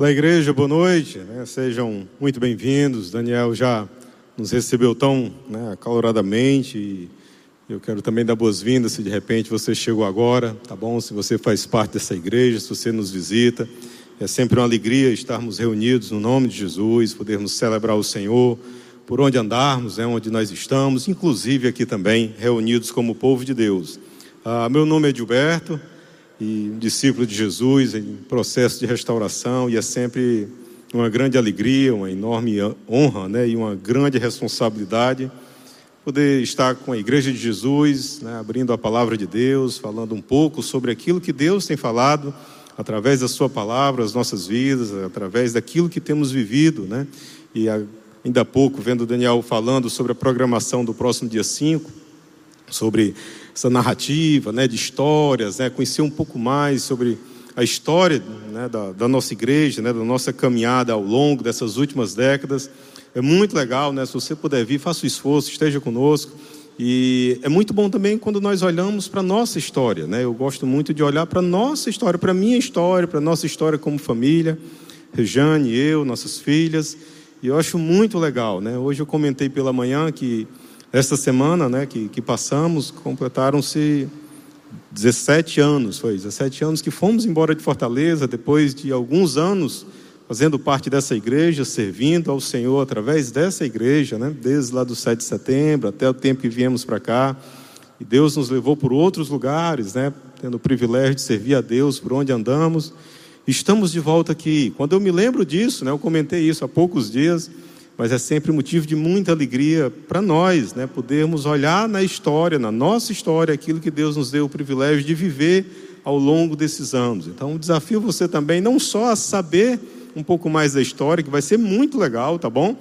Olá, igreja, boa noite. Né? Sejam muito bem-vindos. Daniel já nos recebeu tão né, caloradamente e eu quero também dar boas-vindas se de repente você chegou agora, tá bom? Se você faz parte dessa igreja, se você nos visita. É sempre uma alegria estarmos reunidos no nome de Jesus, podermos celebrar o Senhor por onde andarmos, né, onde nós estamos, inclusive aqui também reunidos como povo de Deus. Ah, meu nome é Gilberto e um discípulo de Jesus em processo de restauração e é sempre uma grande alegria, uma enorme honra, né, e uma grande responsabilidade poder estar com a Igreja de Jesus, né, abrindo a palavra de Deus, falando um pouco sobre aquilo que Deus tem falado através da Sua palavra, as nossas vidas, através daquilo que temos vivido, né? E ainda há pouco, vendo o Daniel falando sobre a programação do próximo dia 5, sobre essa narrativa né, de histórias, né, conhecer um pouco mais sobre a história né, da, da, nossa igreja, né, da nossa caminhada ao longo dessas últimas décadas. É muito legal, né? Se você puder vir, faça o esforço, esteja conosco. E é muito bom também quando nós olhamos para a nossa história, né? Eu gosto muito de olhar para a nossa história, para a minha história, para a nossa história como família. Rejane, eu, nossas filhas. E eu acho muito legal, né? Hoje eu comentei pela manhã que esta semana, né, que, que passamos, completaram-se 17 anos, foi 17 anos que fomos embora de Fortaleza, depois de alguns anos fazendo parte dessa igreja, servindo ao Senhor através dessa igreja, né, desde lá do 7 de setembro até o tempo que viemos para cá. E Deus nos levou por outros lugares, né, tendo o privilégio de servir a Deus por onde andamos. Estamos de volta aqui. Quando eu me lembro disso, né, eu comentei isso há poucos dias, mas é sempre motivo de muita alegria para nós, né, podermos olhar na história, na nossa história, aquilo que Deus nos deu o privilégio de viver ao longo desses anos. Então, desafio você também não só a saber um pouco mais da história, que vai ser muito legal, tá bom?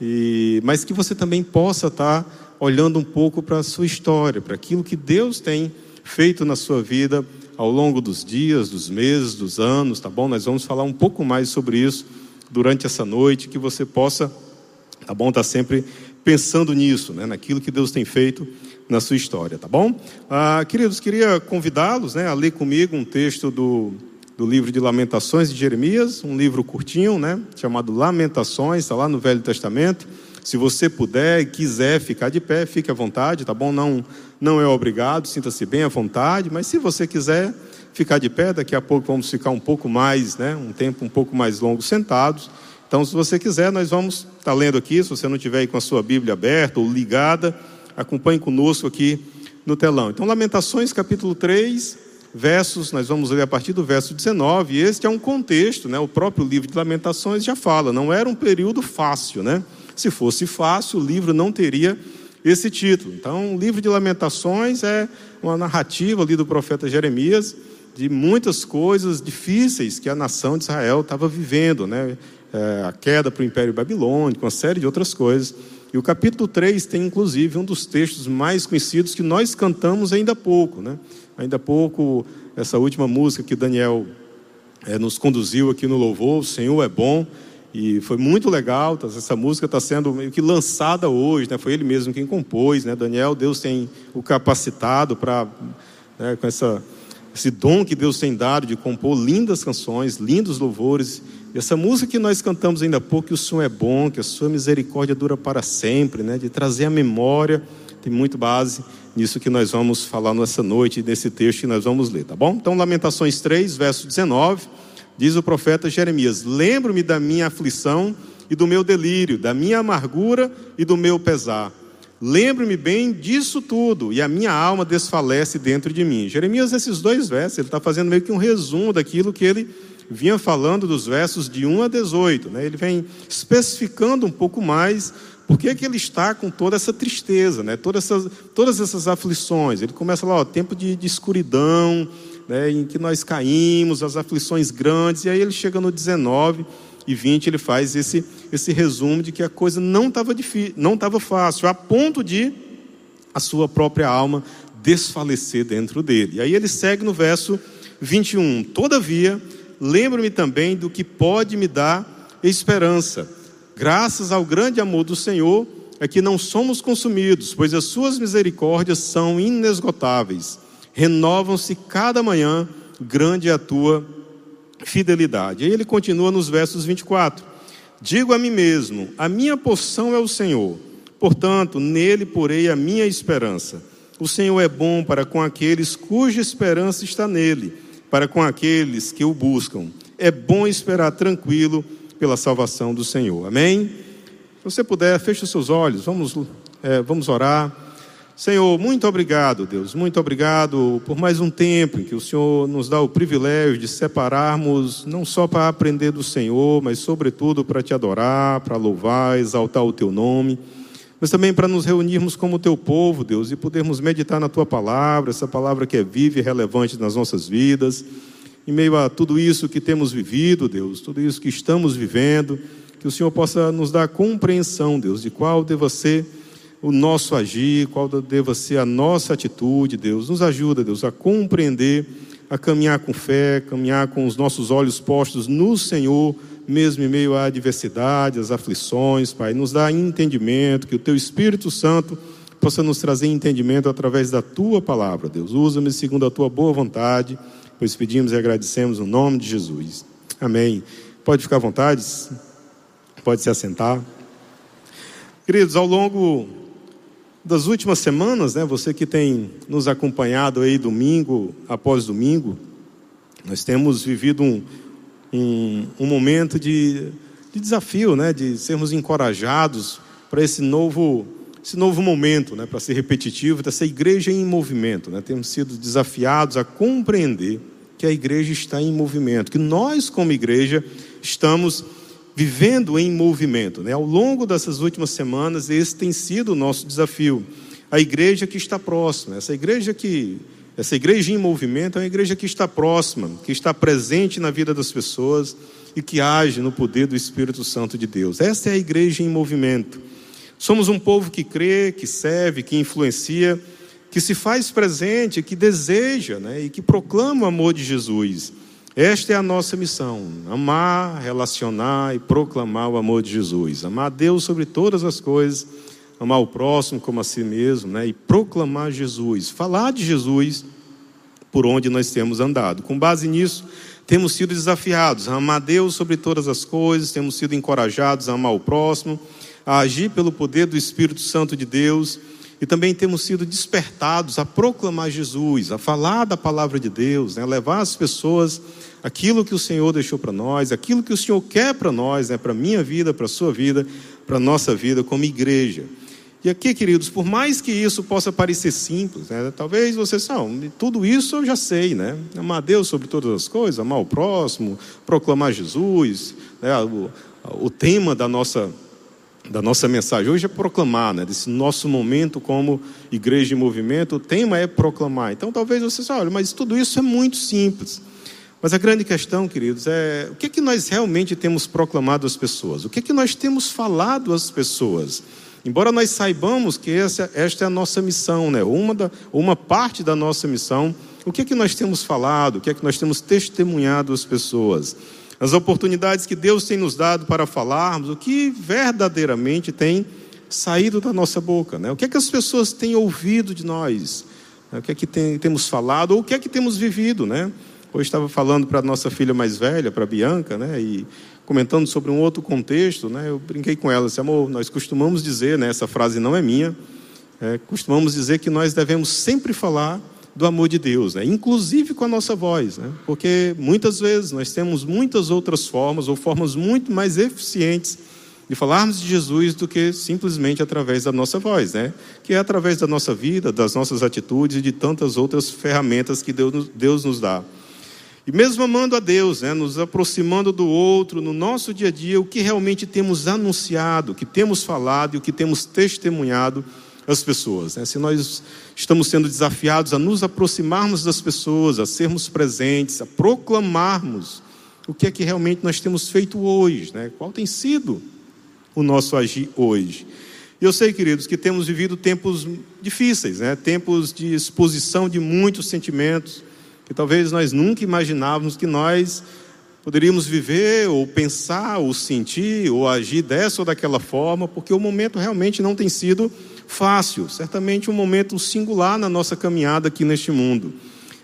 E, mas que você também possa estar tá olhando um pouco para a sua história, para aquilo que Deus tem feito na sua vida ao longo dos dias, dos meses, dos anos, tá bom? Nós vamos falar um pouco mais sobre isso durante essa noite, que você possa Tá bom? Tá sempre pensando nisso, né? Naquilo que Deus tem feito na sua história, tá bom? Ah, queridos, queria convidá-los, né, a ler comigo um texto do, do livro de Lamentações de Jeremias, um livro curtinho, né, chamado Lamentações, está lá no Velho Testamento. Se você puder e quiser ficar de pé, fique à vontade, tá bom? Não, não é obrigado, sinta-se bem à vontade, mas se você quiser ficar de pé, daqui a pouco vamos ficar um pouco mais, né, um tempo um pouco mais longo sentados. Então, se você quiser, nós vamos estar tá lendo aqui. Se você não tiver aí com a sua Bíblia aberta ou ligada, acompanhe conosco aqui no telão. Então, Lamentações, capítulo 3, versos, nós vamos ler a partir do verso 19. E este é um contexto, né? O próprio livro de Lamentações já fala, não era um período fácil, né? Se fosse fácil, o livro não teria esse título. Então, o livro de Lamentações é uma narrativa ali do profeta Jeremias de muitas coisas difíceis que a nação de Israel estava vivendo, né? É, a queda para o Império Babilônico, uma série de outras coisas. E o capítulo 3 tem, inclusive, um dos textos mais conhecidos que nós cantamos ainda há pouco. Né? Ainda há pouco, essa última música que Daniel é, nos conduziu aqui no louvor, O Senhor é Bom, e foi muito legal. Tá, essa música está sendo meio que lançada hoje, né? foi ele mesmo quem compôs. Né? Daniel, Deus tem o capacitado para, né, com essa, esse dom que Deus tem dado de compor lindas canções, lindos louvores. Essa música que nós cantamos ainda há pouco, que o som é bom, que a sua misericórdia dura para sempre, né? de trazer a memória, tem muito base nisso que nós vamos falar nessa noite, nesse texto que nós vamos ler, tá bom? Então, Lamentações 3, verso 19, diz o profeta Jeremias: Lembro-me da minha aflição e do meu delírio, da minha amargura e do meu pesar. Lembro-me bem disso tudo, e a minha alma desfalece dentro de mim. Jeremias, esses dois versos, ele está fazendo meio que um resumo daquilo que ele vinha falando dos versos de 1 a 18. Né? Ele vem especificando um pouco mais por que, que ele está com toda essa tristeza, né? todas, essas, todas essas aflições. Ele começa lá, ó, tempo de, de escuridão, né? em que nós caímos, as aflições grandes, e aí ele chega no 19 e 20, ele faz esse, esse resumo de que a coisa não estava não estava fácil, a ponto de a sua própria alma desfalecer dentro dele. E aí ele segue no verso 21. Todavia, lembro-me também do que pode me dar esperança. Graças ao grande amor do Senhor, é que não somos consumidos, pois as suas misericórdias são inesgotáveis. Renovam-se cada manhã, grande é a tua fidelidade. Aí ele continua nos versos 24: Digo a mim mesmo: a minha porção é o Senhor, portanto, nele porei a minha esperança. O Senhor é bom para com aqueles cuja esperança está nele, para com aqueles que o buscam. É bom esperar tranquilo pela salvação do Senhor. Amém? Se você puder, feche os seus olhos, vamos, é, vamos orar. Senhor, muito obrigado, Deus, muito obrigado por mais um tempo em que o Senhor nos dá o privilégio de separarmos, não só para aprender do Senhor, mas sobretudo para te adorar, para louvar, exaltar o teu nome, mas também para nos reunirmos como teu povo, Deus, e podermos meditar na tua palavra, essa palavra que é viva e relevante nas nossas vidas, em meio a tudo isso que temos vivido, Deus, tudo isso que estamos vivendo, que o Senhor possa nos dar compreensão, Deus, de qual deva ser o nosso agir, qual deva ser a nossa atitude, Deus. Nos ajuda, Deus, a compreender, a caminhar com fé, caminhar com os nossos olhos postos no Senhor, mesmo em meio à adversidade, às aflições, Pai. Nos dá entendimento, que o Teu Espírito Santo possa nos trazer entendimento através da Tua palavra, Deus. Usa-me segundo a Tua boa vontade, pois pedimos e agradecemos no nome de Jesus. Amém. Pode ficar à vontade, pode se assentar. Queridos, ao longo das últimas semanas, né, você que tem nos acompanhado aí domingo após domingo, nós temos vivido um, um, um momento de, de, desafio, né, de sermos encorajados para esse novo, esse novo momento, né, para ser repetitivo, dessa igreja em movimento. Né, temos sido desafiados a compreender que a igreja está em movimento, que nós, como igreja, estamos vivendo em movimento. Né? Ao longo dessas últimas semanas, esse tem sido o nosso desafio. A igreja que está próxima, essa igreja que essa igreja em movimento é uma igreja que está próxima, que está presente na vida das pessoas e que age no poder do Espírito Santo de Deus. Essa é a igreja em movimento. Somos um povo que crê, que serve, que influencia, que se faz presente, que deseja né, e que proclama o amor de Jesus. Esta é a nossa missão: amar, relacionar e proclamar o amor de Jesus. Amar Deus sobre todas as coisas, amar o próximo como a si mesmo, né? e proclamar Jesus, falar de Jesus por onde nós temos andado. Com base nisso, temos sido desafiados a amar Deus sobre todas as coisas, temos sido encorajados a amar o próximo, a agir pelo poder do Espírito Santo de Deus e também temos sido despertados a proclamar Jesus, a falar da palavra de Deus, né? a levar as pessoas aquilo que o Senhor deixou para nós, aquilo que o Senhor quer para nós, né? para a minha vida, para a sua vida, para a nossa vida como igreja. E aqui, queridos, por mais que isso possa parecer simples, né? talvez vocês não, tudo isso eu já sei, né? Amar Deus sobre todas as coisas, amar o próximo, proclamar Jesus, né? o, o tema da nossa da nossa mensagem hoje é proclamar, né? Desse nosso momento como igreja em movimento, o tema é proclamar. Então talvez você olhe, mas tudo isso é muito simples. Mas a grande questão, queridos, é o que é que nós realmente temos proclamado às pessoas? O que é que nós temos falado às pessoas? Embora nós saibamos que essa, esta é a nossa missão, né? Uma, da, uma parte da nossa missão, o que é que nós temos falado? O que é que nós temos testemunhado às pessoas? as oportunidades que Deus tem nos dado para falarmos, o que verdadeiramente tem saído da nossa boca, né? O que é que as pessoas têm ouvido de nós? O que é que tem, temos falado ou o que é que temos vivido, né? Hoje estava falando para a nossa filha mais velha, para a Bianca, né? E comentando sobre um outro contexto, né? Eu brinquei com ela, disse, amor, nós costumamos dizer, né? Essa frase não é minha, é, costumamos dizer que nós devemos sempre falar do amor de Deus, né? inclusive com a nossa voz, né? porque muitas vezes nós temos muitas outras formas ou formas muito mais eficientes de falarmos de Jesus do que simplesmente através da nossa voz, né? que é através da nossa vida, das nossas atitudes e de tantas outras ferramentas que Deus, Deus nos dá. E mesmo amando a Deus, né, nos aproximando do outro, no nosso dia a dia, o que realmente temos anunciado, o que temos falado e o que temos testemunhado as pessoas. Né? Se nós estamos sendo desafiados a nos aproximarmos das pessoas, a sermos presentes, a proclamarmos o que é que realmente nós temos feito hoje, né? qual tem sido o nosso agir hoje. E eu sei, queridos, que temos vivido tempos difíceis, né? tempos de exposição de muitos sentimentos, que talvez nós nunca imaginávamos que nós poderíamos viver, ou pensar, ou sentir, ou agir dessa ou daquela forma, porque o momento realmente não tem sido fácil, certamente um momento singular na nossa caminhada aqui neste mundo.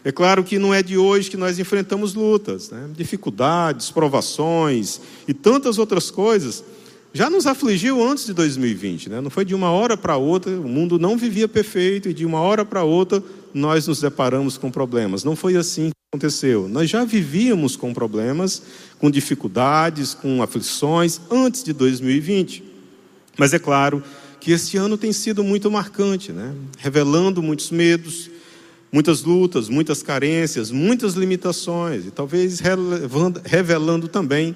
É claro que não é de hoje que nós enfrentamos lutas, né? dificuldades, provações e tantas outras coisas. Já nos afligiu antes de 2020, né? não foi de uma hora para outra, o mundo não vivia perfeito e de uma hora para outra nós nos deparamos com problemas. Não foi assim que aconteceu. Nós já vivíamos com problemas, com dificuldades, com aflições antes de 2020. Mas é claro que este ano tem sido muito marcante, né? revelando muitos medos, muitas lutas, muitas carências, muitas limitações, e talvez revelando também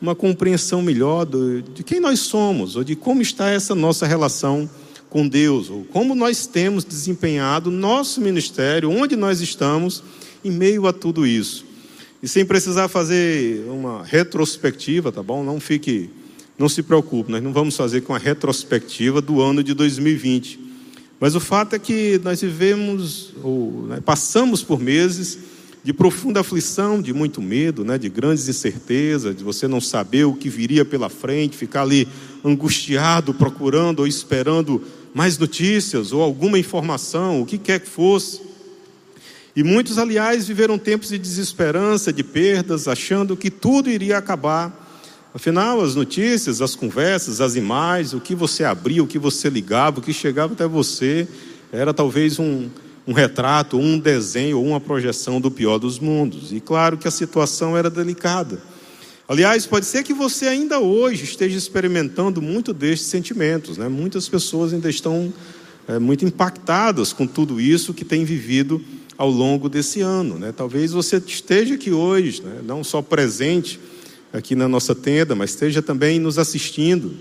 uma compreensão melhor de quem nós somos, ou de como está essa nossa relação com Deus, ou como nós temos desempenhado nosso ministério, onde nós estamos em meio a tudo isso. E sem precisar fazer uma retrospectiva, tá bom? Não fique, não se preocupe, nós não vamos fazer com a retrospectiva do ano de 2020. Mas o fato é que nós vivemos, ou né, passamos por meses de profunda aflição, de muito medo, né, de grandes incertezas, de você não saber o que viria pela frente, ficar ali angustiado, procurando ou esperando mais notícias ou alguma informação, o que quer que fosse. E muitos, aliás, viveram tempos de desesperança, de perdas, achando que tudo iria acabar. Afinal, as notícias, as conversas, as imagens, o que você abria, o que você ligava, o que chegava até você, era talvez um, um retrato, um desenho ou uma projeção do pior dos mundos. E claro que a situação era delicada. Aliás, pode ser que você ainda hoje esteja experimentando muito destes sentimentos. Né? Muitas pessoas ainda estão é, muito impactadas com tudo isso que tem vivido ao longo desse ano. Né? Talvez você esteja aqui hoje, né? não só presente aqui na nossa tenda, mas esteja também nos assistindo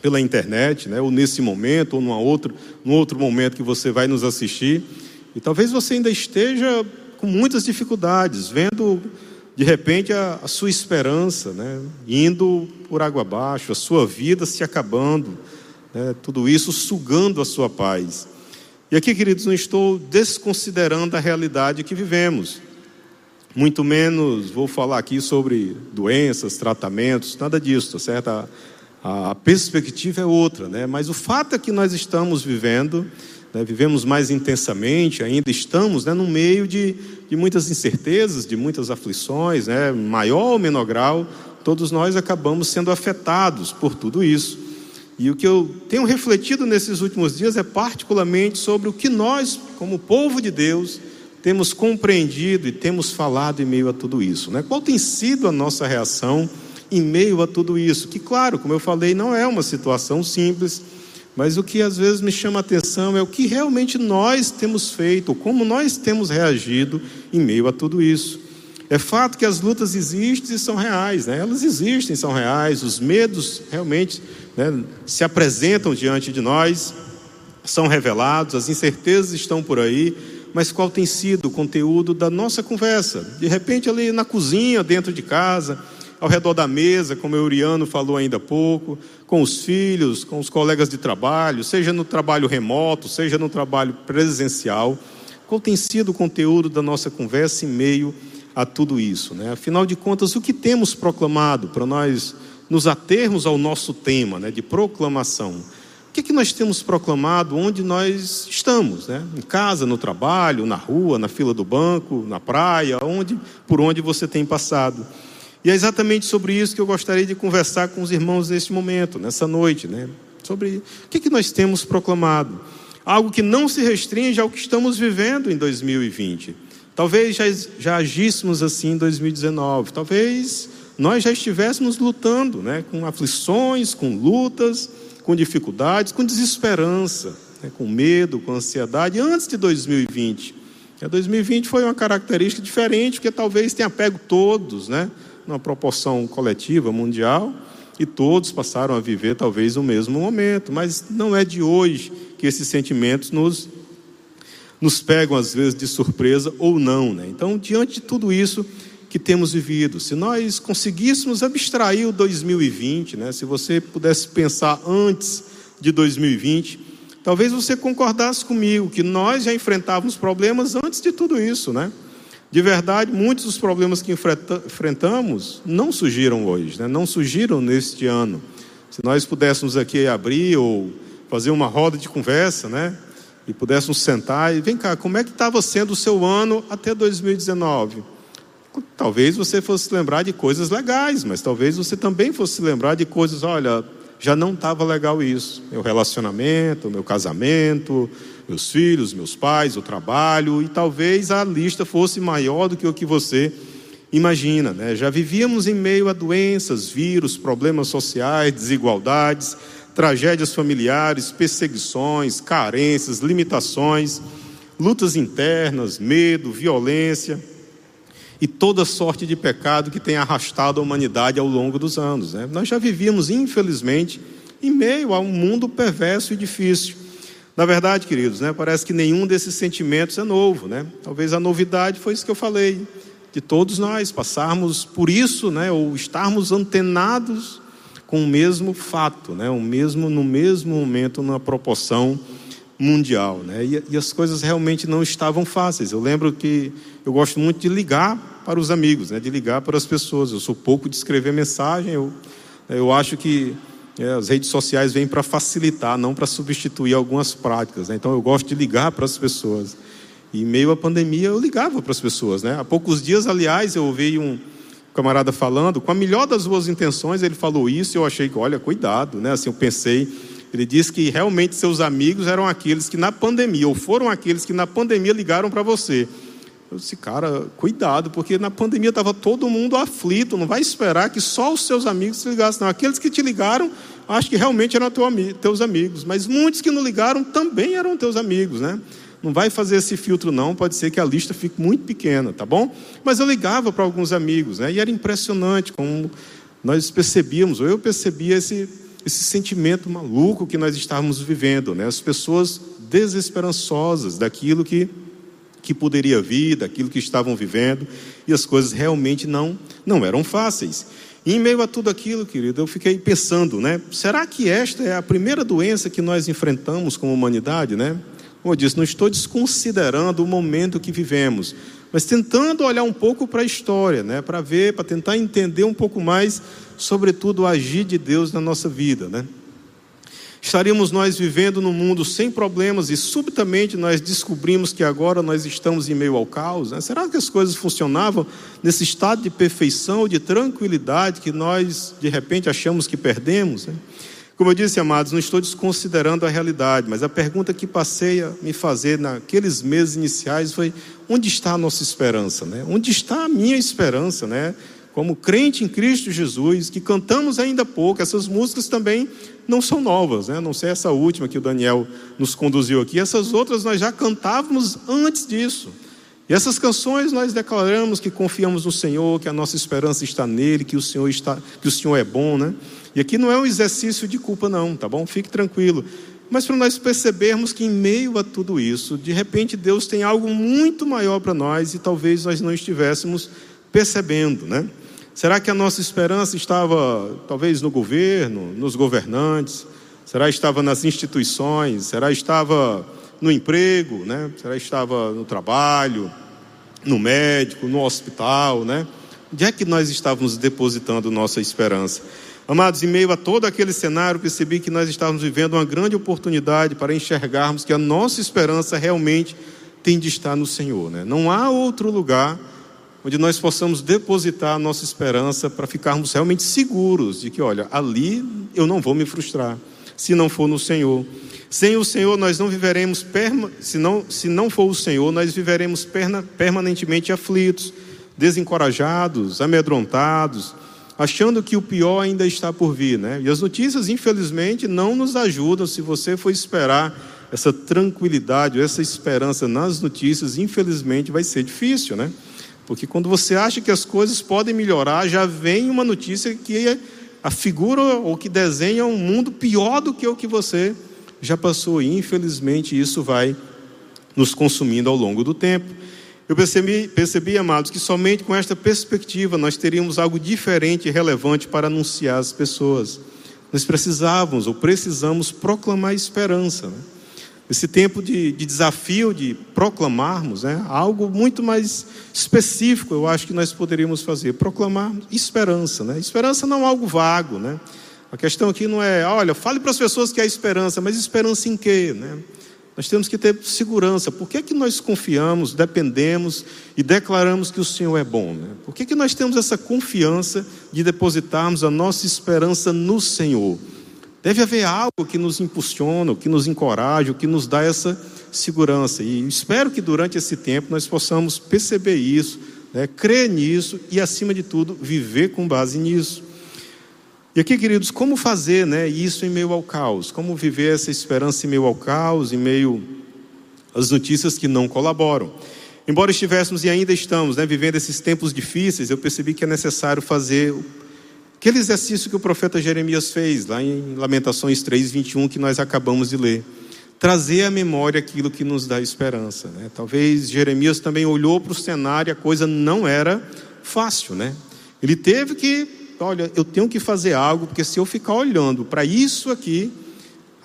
pela internet, né? ou nesse momento, ou numa outro, num outro momento que você vai nos assistir. E talvez você ainda esteja com muitas dificuldades, vendo de repente a, a sua esperança, né, indo por água abaixo, a sua vida se acabando, né, tudo isso sugando a sua paz. E aqui, queridos, não estou desconsiderando a realidade que vivemos. Muito menos vou falar aqui sobre doenças, tratamentos, nada disso, tá certo? A, a perspectiva é outra, né? Mas o fato é que nós estamos vivendo né, vivemos mais intensamente, ainda estamos né, no meio de, de muitas incertezas, de muitas aflições, né, maior ou menor grau, todos nós acabamos sendo afetados por tudo isso. E o que eu tenho refletido nesses últimos dias é particularmente sobre o que nós, como povo de Deus, temos compreendido e temos falado em meio a tudo isso. Né? Qual tem sido a nossa reação em meio a tudo isso? Que, claro, como eu falei, não é uma situação simples mas o que às vezes me chama a atenção é o que realmente nós temos feito, como nós temos reagido em meio a tudo isso. É fato que as lutas existem e são reais, né? elas existem, são reais, os medos realmente né, se apresentam diante de nós, são revelados, as incertezas estão por aí, mas qual tem sido o conteúdo da nossa conversa? De repente, ali na cozinha, dentro de casa, ao redor da mesa, como o Euriano falou ainda há pouco, com os filhos, com os colegas de trabalho, seja no trabalho remoto, seja no trabalho presencial. Qual tem sido o conteúdo da nossa conversa em meio a tudo isso? Né? Afinal de contas, o que temos proclamado para nós nos atermos ao nosso tema né, de proclamação? O que, é que nós temos proclamado onde nós estamos? Né? Em casa, no trabalho, na rua, na fila do banco, na praia, onde, por onde você tem passado. E é exatamente sobre isso que eu gostaria de conversar com os irmãos neste momento, nessa noite, né? Sobre o que, que nós temos proclamado. Algo que não se restringe ao que estamos vivendo em 2020. Talvez já, já agíssemos assim em 2019. Talvez nós já estivéssemos lutando, né? Com aflições, com lutas, com dificuldades, com desesperança, né? com medo, com ansiedade, antes de 2020. A 2020 foi uma característica diferente, porque talvez tenha pego todos, né? Numa proporção coletiva, mundial, e todos passaram a viver talvez o mesmo momento, mas não é de hoje que esses sentimentos nos, nos pegam às vezes de surpresa ou não. Né? Então, diante de tudo isso que temos vivido, se nós conseguíssemos abstrair o 2020, né? se você pudesse pensar antes de 2020, talvez você concordasse comigo que nós já enfrentávamos problemas antes de tudo isso, né? De verdade, muitos dos problemas que enfrentamos não surgiram hoje, né? não surgiram neste ano. Se nós pudéssemos aqui abrir ou fazer uma roda de conversa, né? e pudéssemos sentar e vem cá, como é que estava sendo o seu ano até 2019? Talvez você fosse lembrar de coisas legais, mas talvez você também fosse lembrar de coisas, olha, já não estava legal isso. Meu relacionamento, meu casamento, meus filhos, meus pais, o trabalho, e talvez a lista fosse maior do que o que você imagina. Né? Já vivíamos em meio a doenças, vírus, problemas sociais, desigualdades, tragédias familiares, perseguições, carências, limitações, lutas internas, medo, violência e toda sorte de pecado que tem arrastado a humanidade ao longo dos anos. Né? Nós já vivíamos, infelizmente, em meio a um mundo perverso e difícil. Na verdade, queridos, né, parece que nenhum desses sentimentos é novo. Né? Talvez a novidade foi isso que eu falei, de todos nós passarmos por isso, né, ou estarmos antenados com o mesmo fato, né, o mesmo, no mesmo momento, na proporção mundial. Né? E, e, as coisas realmente não estavam fáceis. Eu lembro que eu gosto muito de ligar para os amigos, né? de ligar para as pessoas. Eu sou pouco de escrever mensagem. Eu, eu acho que é, as redes sociais vêm para facilitar, não para substituir algumas práticas. Né? Então eu gosto de ligar para as pessoas. E meio à pandemia eu ligava para as pessoas. Né? Há poucos dias, aliás, eu ouvi um camarada falando, com a melhor das boas intenções, ele falou isso e eu achei que, olha, cuidado. Né? Assim, eu pensei ele disse que realmente seus amigos eram aqueles que na pandemia, ou foram aqueles que na pandemia ligaram para você. Eu disse, cara, cuidado, porque na pandemia estava todo mundo aflito, não vai esperar que só os seus amigos te ligassem, não. Aqueles que te ligaram, acho que realmente eram teus amigos, mas muitos que não ligaram também eram teus amigos, né? Não vai fazer esse filtro, não, pode ser que a lista fique muito pequena, tá bom? Mas eu ligava para alguns amigos, né? E era impressionante como nós percebíamos, ou eu percebia esse esse sentimento maluco que nós estávamos vivendo, né? As pessoas desesperançosas daquilo que que poderia vir, daquilo que estavam vivendo, e as coisas realmente não não eram fáceis. E em meio a tudo aquilo, querido, eu fiquei pensando, né? Será que esta é a primeira doença que nós enfrentamos como humanidade, né? Como eu disse, não estou desconsiderando o momento que vivemos, mas tentando olhar um pouco para a história, né? Para ver, para tentar entender um pouco mais sobretudo, o agir de Deus na nossa vida, né? Estaríamos nós vivendo num mundo sem problemas e subitamente nós descobrimos que agora nós estamos em meio ao caos? Né? Será que as coisas funcionavam nesse estado de perfeição, de tranquilidade que nós de repente achamos que perdemos? Né? Como eu disse, amados, não estou desconsiderando a realidade, mas a pergunta que passei a me fazer naqueles meses iniciais foi: onde está a nossa esperança? Né? Onde está a minha esperança? Né? como crente em Cristo Jesus, que cantamos ainda pouco, essas músicas também não são novas, né? não sei essa última que o Daniel nos conduziu aqui, essas outras nós já cantávamos antes disso. E essas canções nós declaramos que confiamos no Senhor, que a nossa esperança está nele, que o Senhor está, que o Senhor é bom, né? E aqui não é um exercício de culpa não, tá bom? Fique tranquilo. Mas para nós percebermos que em meio a tudo isso, de repente Deus tem algo muito maior para nós e talvez nós não estivéssemos percebendo, né? Será que a nossa esperança estava talvez no governo, nos governantes? Será estava nas instituições? Será estava no emprego, né? Será estava no trabalho, no médico, no hospital, né? Onde é que nós estávamos depositando nossa esperança? Amados, em meio a todo aquele cenário, percebi que nós estávamos vivendo uma grande oportunidade para enxergarmos que a nossa esperança realmente tem de estar no Senhor. Né? Não há outro lugar onde nós possamos depositar a nossa esperança para ficarmos realmente seguros de que, olha, ali eu não vou me frustrar, se não for no Senhor. Sem o Senhor nós não viveremos, se, não, se não for o Senhor, nós viveremos permanentemente aflitos, desencorajados, amedrontados, achando que o pior ainda está por vir, né? E as notícias, infelizmente, não nos ajudam. Se você for esperar essa tranquilidade, essa esperança nas notícias, infelizmente vai ser difícil, né? Porque quando você acha que as coisas podem melhorar, já vem uma notícia que a figura ou que desenha um mundo pior do que o que você já passou. E infelizmente isso vai nos consumindo ao longo do tempo. Eu percebi, percebi, amados, que somente com esta perspectiva nós teríamos algo diferente e relevante para anunciar às pessoas. Nós precisávamos ou precisamos proclamar esperança. Né? Esse tempo de, de, desafio, de proclamarmos, né, algo muito mais específico, eu acho que nós poderíamos fazer, proclamar esperança. Né? Esperança não é algo vago. Né? A questão aqui não é, olha, fale para as pessoas que há esperança, mas esperança em quê? Né? Nós temos que ter segurança. Por que, que nós confiamos, dependemos e declaramos que o Senhor é bom? Né? Por que, que nós temos essa confiança de depositarmos a nossa esperança no Senhor? Deve haver algo que nos impulsiona, que nos encoraja, que nos dá essa segurança. E espero que durante esse tempo nós possamos perceber isso, né, crer nisso e, acima de tudo, viver com base nisso. E aqui, queridos, como fazer né, isso em meio ao caos? Como viver essa esperança em meio ao caos, em meio às notícias que não colaboram? Embora estivéssemos e ainda estamos né, vivendo esses tempos difíceis, eu percebi que é necessário fazer aquele exercício que o profeta Jeremias fez, lá em Lamentações 3, 21, que nós acabamos de ler. Trazer à memória aquilo que nos dá esperança. Né? Talvez Jeremias também olhou para o cenário e a coisa não era fácil, né? Ele teve que olha, eu tenho que fazer algo, porque se eu ficar olhando para isso aqui,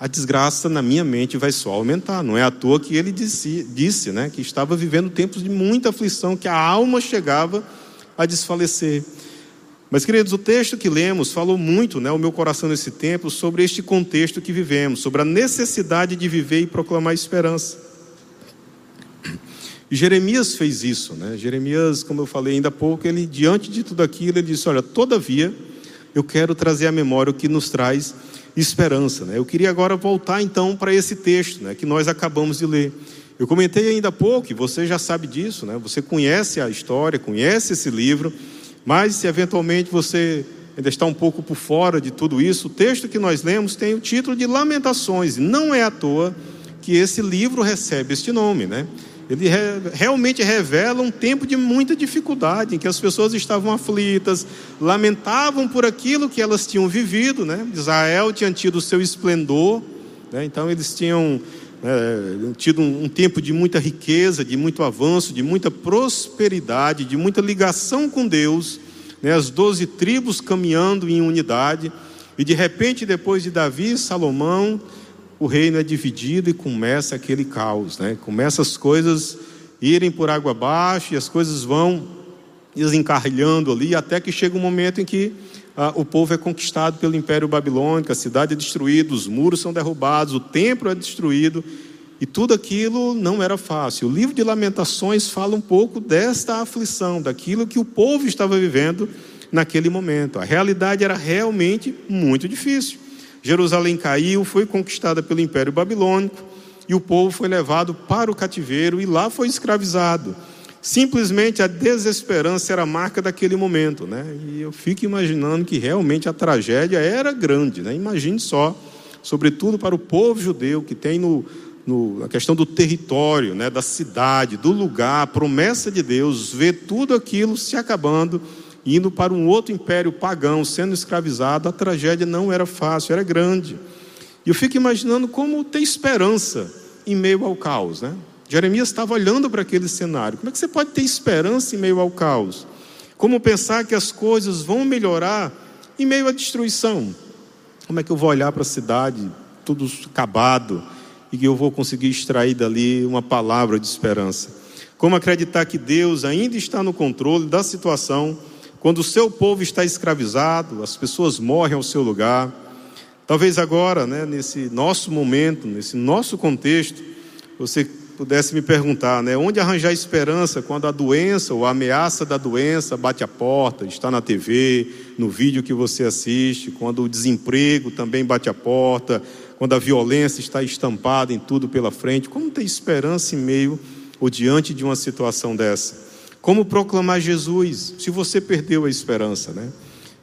a desgraça na minha mente vai só aumentar. Não é à toa que ele disse, disse né, que estava vivendo tempos de muita aflição, que a alma chegava a desfalecer. Mas, queridos, o texto que lemos falou muito, né, o meu coração nesse tempo, sobre este contexto que vivemos, sobre a necessidade de viver e proclamar esperança. E Jeremias fez isso, né? Jeremias, como eu falei ainda há pouco, ele diante de tudo aquilo, ele disse: "Olha, todavia eu quero trazer à memória o que nos traz esperança", né? Eu queria agora voltar então para esse texto, né, que nós acabamos de ler. Eu comentei ainda há pouco, e você já sabe disso, né? Você conhece a história, conhece esse livro, mas se eventualmente você ainda está um pouco por fora de tudo isso, o texto que nós lemos tem o título de Lamentações, não é à toa que esse livro recebe este nome, né? ele re, realmente revela um tempo de muita dificuldade, em que as pessoas estavam aflitas, lamentavam por aquilo que elas tinham vivido. Né? Israel tinha tido o seu esplendor, né? então eles tinham é, tido um, um tempo de muita riqueza, de muito avanço, de muita prosperidade, de muita ligação com Deus, né? as doze tribos caminhando em unidade, e de repente, depois de Davi e Salomão, o reino é dividido e começa aquele caos, né? Começa as coisas irem por água abaixo e as coisas vão desencarrilhando ali, até que chega um momento em que ah, o povo é conquistado pelo Império Babilônico, a cidade é destruída, os muros são derrubados, o templo é destruído, e tudo aquilo não era fácil. O livro de Lamentações fala um pouco desta aflição, daquilo que o povo estava vivendo naquele momento. A realidade era realmente muito difícil. Jerusalém caiu, foi conquistada pelo Império Babilônico e o povo foi levado para o cativeiro e lá foi escravizado. Simplesmente a desesperança era a marca daquele momento, né? E eu fico imaginando que realmente a tragédia era grande, né? Imagine só, sobretudo para o povo judeu que tem no, no, a questão do território, né, da cidade, do lugar, a promessa de Deus, ver tudo aquilo se acabando indo para um outro império pagão, sendo escravizado, a tragédia não era fácil, era grande. E eu fico imaginando como ter esperança em meio ao caos, né? Jeremias estava olhando para aquele cenário. Como é que você pode ter esperança em meio ao caos? Como pensar que as coisas vão melhorar em meio à destruição? Como é que eu vou olhar para a cidade, tudo acabado, e que eu vou conseguir extrair dali uma palavra de esperança? Como acreditar que Deus ainda está no controle da situação? Quando o seu povo está escravizado, as pessoas morrem ao seu lugar. Talvez agora, né, nesse nosso momento, nesse nosso contexto, você pudesse me perguntar, né, onde arranjar esperança quando a doença ou a ameaça da doença bate a porta, está na TV, no vídeo que você assiste, quando o desemprego também bate a porta, quando a violência está estampada em tudo pela frente, como ter esperança em meio ou diante de uma situação dessa? Como proclamar Jesus se você perdeu a esperança, né?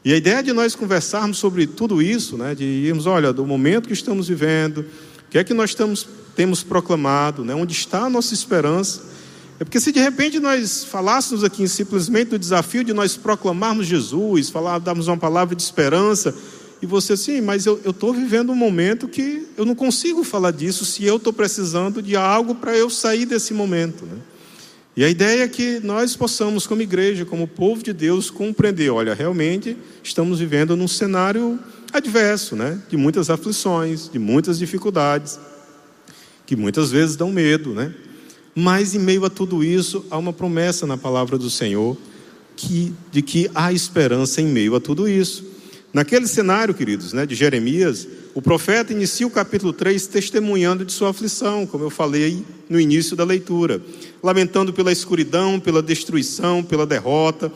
E a ideia de nós conversarmos sobre tudo isso, né, de irmos, olha, do momento que estamos vivendo, o que é que nós estamos, temos proclamado, né, onde está a nossa esperança, é porque se de repente nós falássemos aqui simplesmente do desafio de nós proclamarmos Jesus, falar, darmos uma palavra de esperança, e você assim, mas eu estou vivendo um momento que eu não consigo falar disso se eu estou precisando de algo para eu sair desse momento, né? E a ideia é que nós possamos, como igreja, como povo de Deus, compreender: olha, realmente estamos vivendo num cenário adverso, né? de muitas aflições, de muitas dificuldades, que muitas vezes dão medo, né? Mas em meio a tudo isso, há uma promessa na palavra do Senhor que, de que há esperança em meio a tudo isso. Naquele cenário, queridos, né, de Jeremias, o profeta inicia o capítulo 3 testemunhando de sua aflição, como eu falei no início da leitura, lamentando pela escuridão, pela destruição, pela derrota,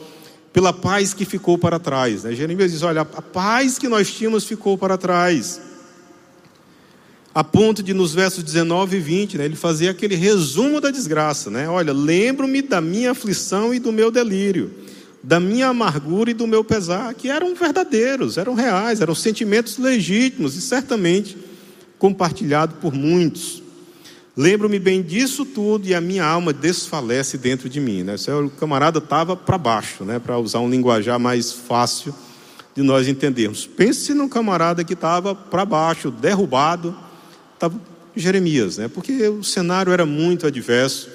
pela paz que ficou para trás. Né? Jeremias diz: Olha, a paz que nós tínhamos ficou para trás. A ponto de, nos versos 19 e 20, né, ele fazer aquele resumo da desgraça. Né? Olha, lembro-me da minha aflição e do meu delírio da minha amargura e do meu pesar, que eram verdadeiros, eram reais, eram sentimentos legítimos e certamente compartilhados por muitos. Lembro-me bem disso tudo e a minha alma desfalece dentro de mim. Né? O camarada estava para baixo, né? para usar um linguajar mais fácil de nós entendermos. Pense num camarada que estava para baixo, derrubado, Jeremias, né? porque o cenário era muito adverso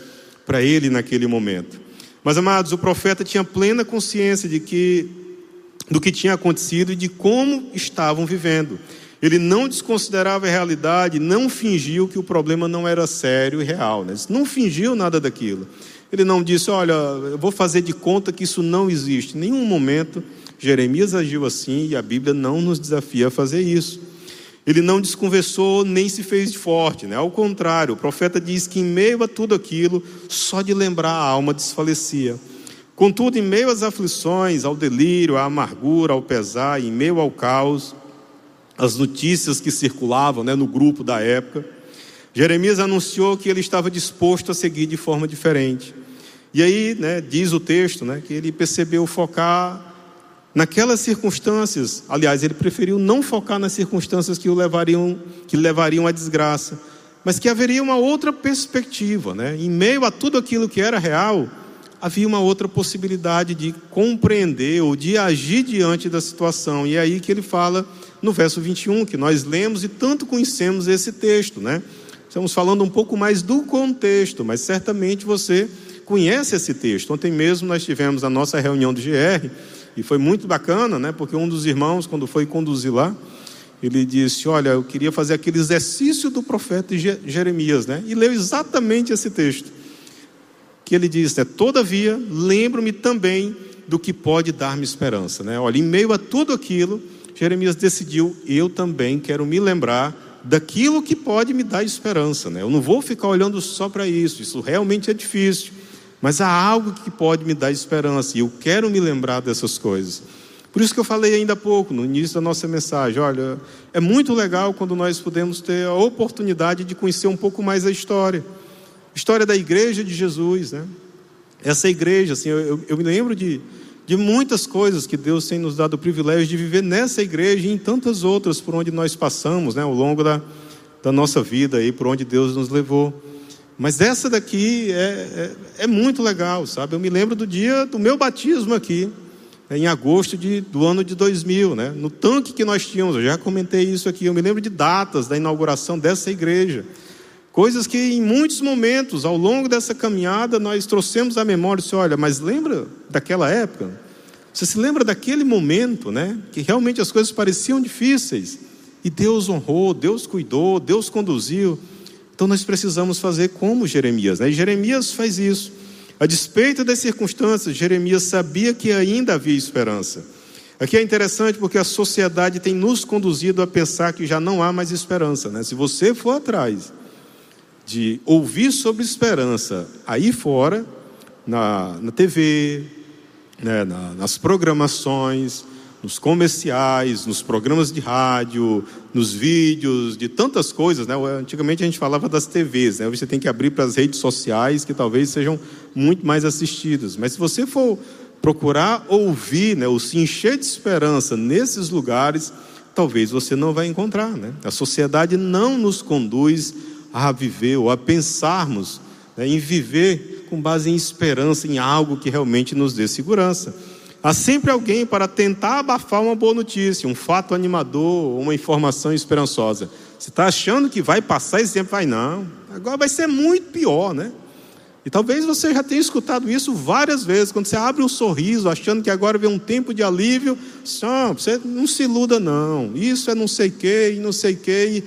para ele naquele momento. Mas, amados, o profeta tinha plena consciência de que do que tinha acontecido e de como estavam vivendo. Ele não desconsiderava a realidade, não fingiu que o problema não era sério e real. Né? Não fingiu nada daquilo. Ele não disse: Olha, eu vou fazer de conta que isso não existe. Em nenhum momento Jeremias agiu assim e a Bíblia não nos desafia a fazer isso. Ele não desconversou nem se fez de forte, né? Ao contrário, o profeta diz que em meio a tudo aquilo, só de lembrar a alma desfalecia. Contudo, em meio às aflições, ao delírio, à amargura, ao pesar, em meio ao caos, as notícias que circulavam né, no grupo da época, Jeremias anunciou que ele estava disposto a seguir de forma diferente. E aí, né, diz o texto, né, que ele percebeu focar Naquelas circunstâncias, aliás, ele preferiu não focar nas circunstâncias que o levariam, que levariam à desgraça, mas que haveria uma outra perspectiva, né? Em meio a tudo aquilo que era real, havia uma outra possibilidade de compreender ou de agir diante da situação. E é aí que ele fala no verso 21, que nós lemos e tanto conhecemos esse texto, né? Estamos falando um pouco mais do contexto, mas certamente você conhece esse texto. Ontem mesmo nós tivemos a nossa reunião do GR e foi muito bacana, né? Porque um dos irmãos, quando foi conduzir lá, ele disse: Olha, eu queria fazer aquele exercício do profeta Jeremias, né? E leu exatamente esse texto. Que ele diz: né, Todavia, lembro-me também do que pode dar-me esperança, né? Olha, em meio a tudo aquilo, Jeremias decidiu: Eu também quero me lembrar daquilo que pode me dar esperança, né? Eu não vou ficar olhando só para isso, isso realmente é difícil. Mas há algo que pode me dar esperança e eu quero me lembrar dessas coisas. Por isso que eu falei ainda há pouco, no início da nossa mensagem, olha, é muito legal quando nós podemos ter a oportunidade de conhecer um pouco mais a história. História da igreja de Jesus, né? Essa igreja, assim, eu, eu me lembro de, de muitas coisas que Deus tem nos dado o privilégio de viver nessa igreja e em tantas outras por onde nós passamos, né, ao longo da, da nossa vida e por onde Deus nos levou. Mas essa daqui é, é, é, muito legal, sabe? Eu me lembro do dia do meu batismo aqui, né, em agosto de, do ano de 2000, né? No tanque que nós tínhamos, eu já comentei isso aqui. Eu me lembro de datas da inauguração dessa igreja. Coisas que em muitos momentos, ao longo dessa caminhada, nós trouxemos à memória. Disse, olha, mas lembra daquela época? Você se lembra daquele momento, né? Que realmente as coisas pareciam difíceis. E Deus honrou, Deus cuidou, Deus conduziu. Então nós precisamos fazer como Jeremias, né? E Jeremias faz isso. A despeito das circunstâncias, Jeremias sabia que ainda havia esperança. Aqui é interessante porque a sociedade tem nos conduzido a pensar que já não há mais esperança, né? Se você for atrás de ouvir sobre esperança aí fora, na, na TV, né, na, nas programações, nos comerciais, nos programas de rádio, nos vídeos, de tantas coisas, né? Antigamente a gente falava das TVs, né? Você tem que abrir para as redes sociais que talvez sejam muito mais assistidas. Mas se você for procurar ouvir, né, ou se encher de esperança nesses lugares, talvez você não vai encontrar, né? A sociedade não nos conduz a viver ou a pensarmos né, em viver com base em esperança, em algo que realmente nos dê segurança. Há sempre alguém para tentar abafar uma boa notícia, um fato animador, uma informação esperançosa. Você está achando que vai passar esse tempo? Vai não. Agora vai ser muito pior, né? E talvez você já tenha escutado isso várias vezes, quando você abre um sorriso, achando que agora vem um tempo de alívio, não, você não se iluda não, isso é não sei o que, e não sei o que,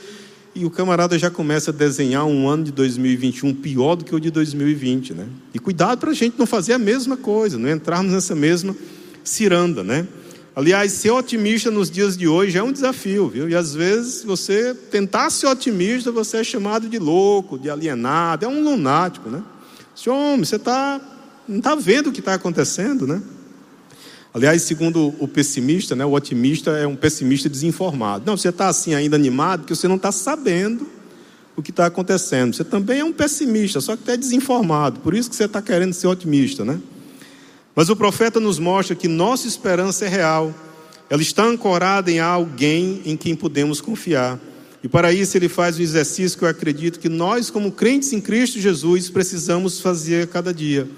e, e o camarada já começa a desenhar um ano de 2021 pior do que o de 2020, né? E cuidado para a gente não fazer a mesma coisa, não entrarmos nessa mesma ciranda, né? Aliás, ser otimista nos dias de hoje é um desafio, viu? E às vezes você tentar ser otimista, você é chamado de louco, de alienado, é um lunático, né? Senhor, homem, você tá, não está vendo o que está acontecendo, né? Aliás, segundo o pessimista, né, o otimista é um pessimista desinformado. Não, você está assim ainda animado porque você não está sabendo o que está acontecendo. Você também é um pessimista, só que está desinformado. Por isso que você está querendo ser otimista, né? Mas o profeta nos mostra que nossa esperança é real. Ela está ancorada em alguém em quem podemos confiar. E para isso ele faz um exercício que eu acredito que nós, como crentes em Cristo Jesus, precisamos fazer a cada dia.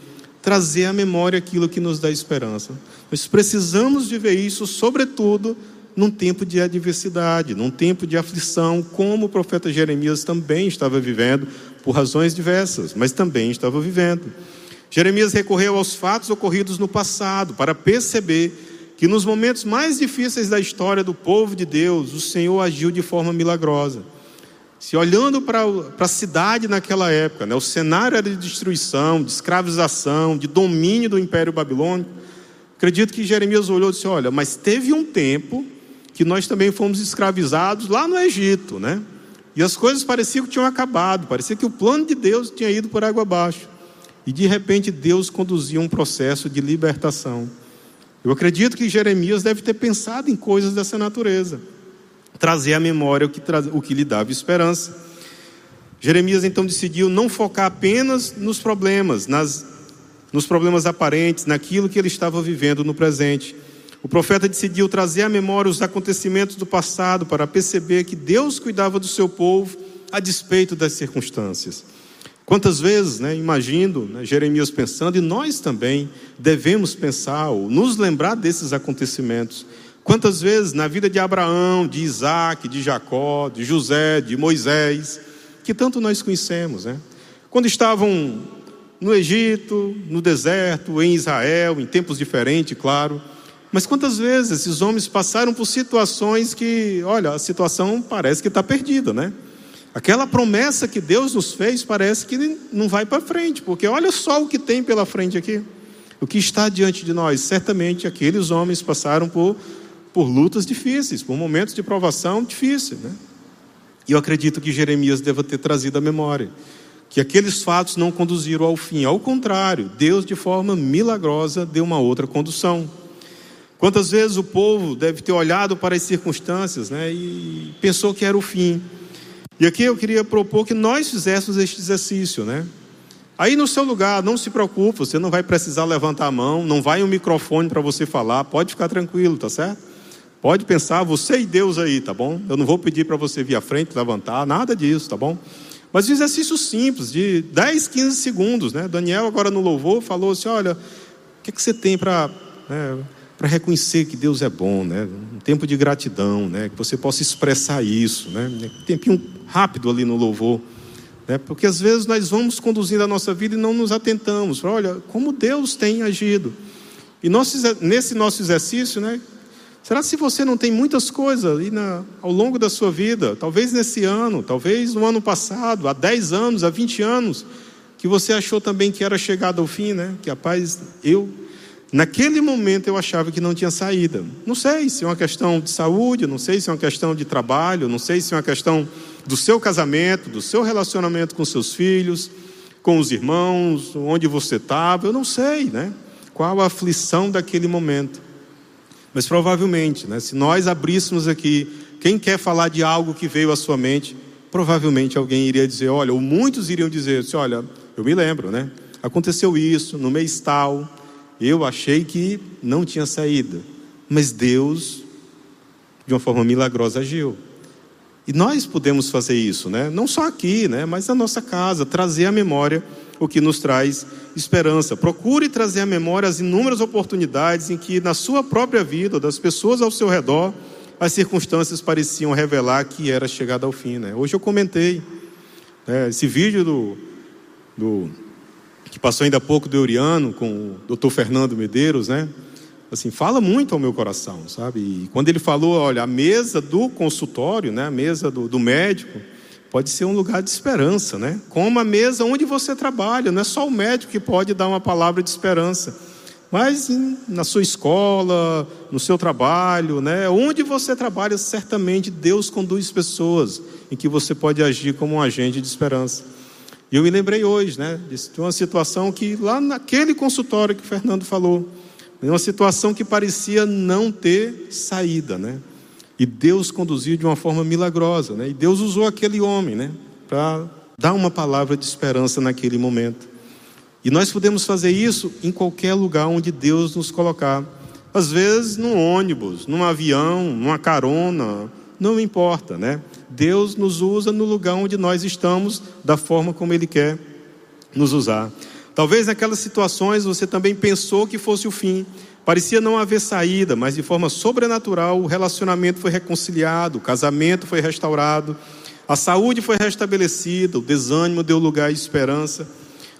Trazer à memória aquilo que nos dá esperança. Nós precisamos de ver isso, sobretudo, num tempo de adversidade, num tempo de aflição, como o profeta Jeremias também estava vivendo, por razões diversas, mas também estava vivendo. Jeremias recorreu aos fatos ocorridos no passado para perceber que nos momentos mais difíceis da história do povo de Deus, o Senhor agiu de forma milagrosa. Se olhando para a cidade naquela época, né, o cenário era de destruição, de escravização, de domínio do Império Babilônico, acredito que Jeremias olhou e disse: Olha, mas teve um tempo que nós também fomos escravizados lá no Egito, né? E as coisas pareciam que tinham acabado, parecia que o plano de Deus tinha ido por água abaixo. E de repente Deus conduziu um processo de libertação. Eu acredito que Jeremias deve ter pensado em coisas dessa natureza, trazer à memória o que, o que lhe dava esperança. Jeremias então decidiu não focar apenas nos problemas, nas, nos problemas aparentes, naquilo que ele estava vivendo no presente. O profeta decidiu trazer à memória os acontecimentos do passado para perceber que Deus cuidava do seu povo a despeito das circunstâncias. Quantas vezes, né, imagino né, Jeremias pensando, e nós também devemos pensar ou nos lembrar desses acontecimentos. Quantas vezes na vida de Abraão, de Isaac, de Jacó, de José, de Moisés, que tanto nós conhecemos, né? Quando estavam no Egito, no deserto, em Israel, em tempos diferentes, claro. Mas quantas vezes esses homens passaram por situações que, olha, a situação parece que está perdida, né? Aquela promessa que Deus nos fez parece que não vai para frente, porque olha só o que tem pela frente aqui. O que está diante de nós. Certamente aqueles homens passaram por, por lutas difíceis, por momentos de provação difíceis. Né? E eu acredito que Jeremias deva ter trazido a memória que aqueles fatos não conduziram ao fim. Ao contrário, Deus, de forma milagrosa, deu uma outra condução. Quantas vezes o povo deve ter olhado para as circunstâncias né, e pensou que era o fim. E aqui eu queria propor que nós fizéssemos este exercício, né? Aí no seu lugar, não se preocupe, você não vai precisar levantar a mão, não vai um microfone para você falar, pode ficar tranquilo, tá certo? Pode pensar, você e Deus aí, tá bom? Eu não vou pedir para você vir à frente, levantar, nada disso, tá bom? Mas um exercício simples, de 10, 15 segundos, né? Daniel agora no louvor falou assim, olha, o que, que você tem para... Né, para reconhecer que Deus é bom, né? Um tempo de gratidão, né? Que você possa expressar isso, né? Um tempinho rápido ali no louvor, né? Porque às vezes nós vamos conduzindo a nossa vida e não nos atentamos. Para, olha, como Deus tem agido. E nesse nosso exercício, né? Será se você não tem muitas coisas ali na, ao longo da sua vida, talvez nesse ano, talvez no ano passado, há 10 anos, há 20 anos, que você achou também que era chegado ao fim, né? Que a paz, eu Naquele momento eu achava que não tinha saída. Não sei se é uma questão de saúde, não sei se é uma questão de trabalho, não sei se é uma questão do seu casamento, do seu relacionamento com seus filhos, com os irmãos, onde você estava, eu não sei, né? Qual a aflição daquele momento. Mas provavelmente, né, se nós abríssemos aqui, quem quer falar de algo que veio à sua mente, provavelmente alguém iria dizer, olha, ou muitos iriam dizer, assim, olha, eu me lembro, né? Aconteceu isso no mês tal, eu achei que não tinha saída, mas Deus, de uma forma milagrosa, agiu. E nós podemos fazer isso, né? não só aqui, né? mas na nossa casa, trazer à memória o que nos traz esperança. Procure trazer à memória as inúmeras oportunidades em que, na sua própria vida, das pessoas ao seu redor, as circunstâncias pareciam revelar que era chegada ao fim. Né? Hoje eu comentei né, esse vídeo do, do que passou ainda há pouco do Euriano com o doutor Fernando Medeiros, né? Assim, fala muito ao meu coração, sabe? E quando ele falou, olha, a mesa do consultório, né? A mesa do, do médico, pode ser um lugar de esperança, né? Como a mesa onde você trabalha, não é só o médico que pode dar uma palavra de esperança. mas na sua escola, no seu trabalho, né? onde você trabalha, certamente Deus conduz pessoas em que você pode agir como um agente de esperança. E eu me lembrei hoje, né, de uma situação que lá naquele consultório que o Fernando falou, uma situação que parecia não ter saída, né? E Deus conduziu de uma forma milagrosa, né? E Deus usou aquele homem, né, para dar uma palavra de esperança naquele momento. E nós podemos fazer isso em qualquer lugar onde Deus nos colocar. Às vezes num ônibus, num avião, numa carona, não importa, né? Deus nos usa no lugar onde nós estamos, da forma como Ele quer nos usar. Talvez naquelas situações você também pensou que fosse o fim, parecia não haver saída, mas de forma sobrenatural o relacionamento foi reconciliado, o casamento foi restaurado, a saúde foi restabelecida, o desânimo deu lugar à esperança.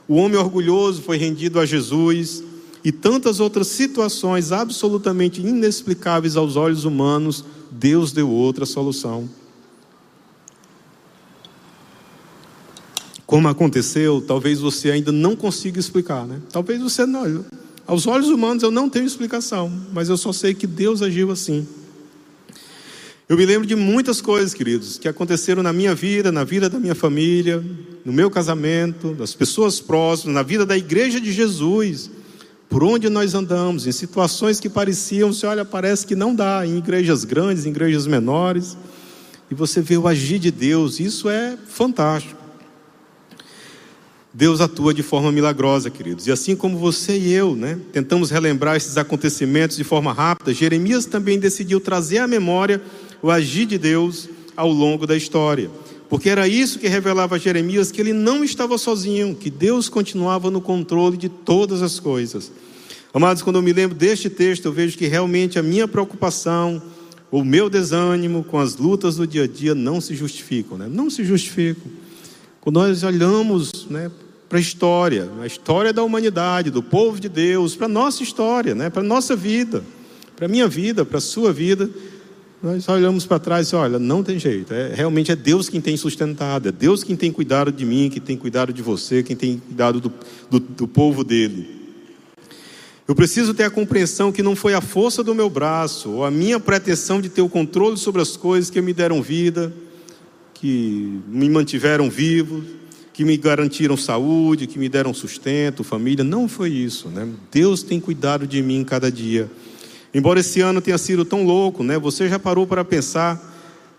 O homem orgulhoso foi rendido a Jesus e tantas outras situações absolutamente inexplicáveis aos olhos humanos, Deus deu outra solução. Como aconteceu, talvez você ainda não consiga explicar, né? Talvez você não. Aos olhos humanos eu não tenho explicação, mas eu só sei que Deus agiu assim. Eu me lembro de muitas coisas, queridos, que aconteceram na minha vida, na vida da minha família, no meu casamento, das pessoas próximas, na vida da igreja de Jesus, por onde nós andamos, em situações que pareciam, você olha, parece que não dá, em igrejas grandes, em igrejas menores, e você vê o agir de Deus, isso é fantástico. Deus atua de forma milagrosa, queridos. E assim como você e eu, né, tentamos relembrar esses acontecimentos de forma rápida, Jeremias também decidiu trazer à memória o agir de Deus ao longo da história. Porque era isso que revelava a Jeremias que ele não estava sozinho, que Deus continuava no controle de todas as coisas. Amados, quando eu me lembro deste texto, eu vejo que realmente a minha preocupação, o meu desânimo com as lutas do dia a dia não se justificam, né? não se justificam. Quando nós olhamos né, para a história, a história da humanidade, do povo de Deus, para a nossa história, né, para a nossa vida, para a minha vida, para a sua vida, nós olhamos para trás e olha, não tem jeito. É, realmente é Deus quem tem sustentado, é Deus quem tem cuidado de mim, quem tem cuidado de você, quem tem cuidado do, do, do povo dele. Eu preciso ter a compreensão que não foi a força do meu braço ou a minha pretensão de ter o controle sobre as coisas que me deram vida, que me mantiveram vivo, que me garantiram saúde, que me deram sustento, família. Não foi isso, né? Deus tem cuidado de mim cada dia. Embora esse ano tenha sido tão louco, né? Você já parou para pensar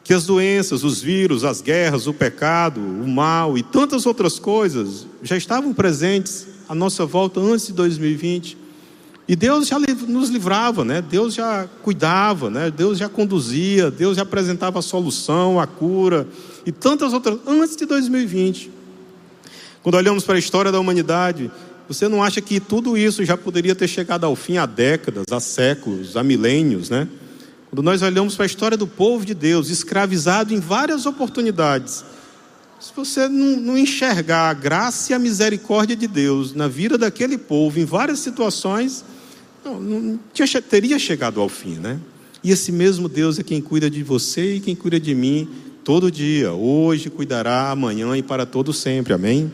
que as doenças, os vírus, as guerras, o pecado, o mal e tantas outras coisas já estavam presentes à nossa volta antes de 2020. E Deus já nos livrava, né? Deus já cuidava, né? Deus já conduzia, Deus já apresentava a solução, a cura e tantas outras antes de 2020. Quando olhamos para a história da humanidade, você não acha que tudo isso já poderia ter chegado ao fim há décadas, há séculos, há milênios, né? Quando nós olhamos para a história do povo de Deus, escravizado em várias oportunidades, se você não, não, enxergar a graça e a misericórdia de Deus na vida daquele povo, em várias situações, não, não tinha, teria chegado ao fim, né? E esse mesmo Deus é quem cuida de você e quem cuida de mim todo dia, hoje cuidará amanhã e para todo sempre, amém?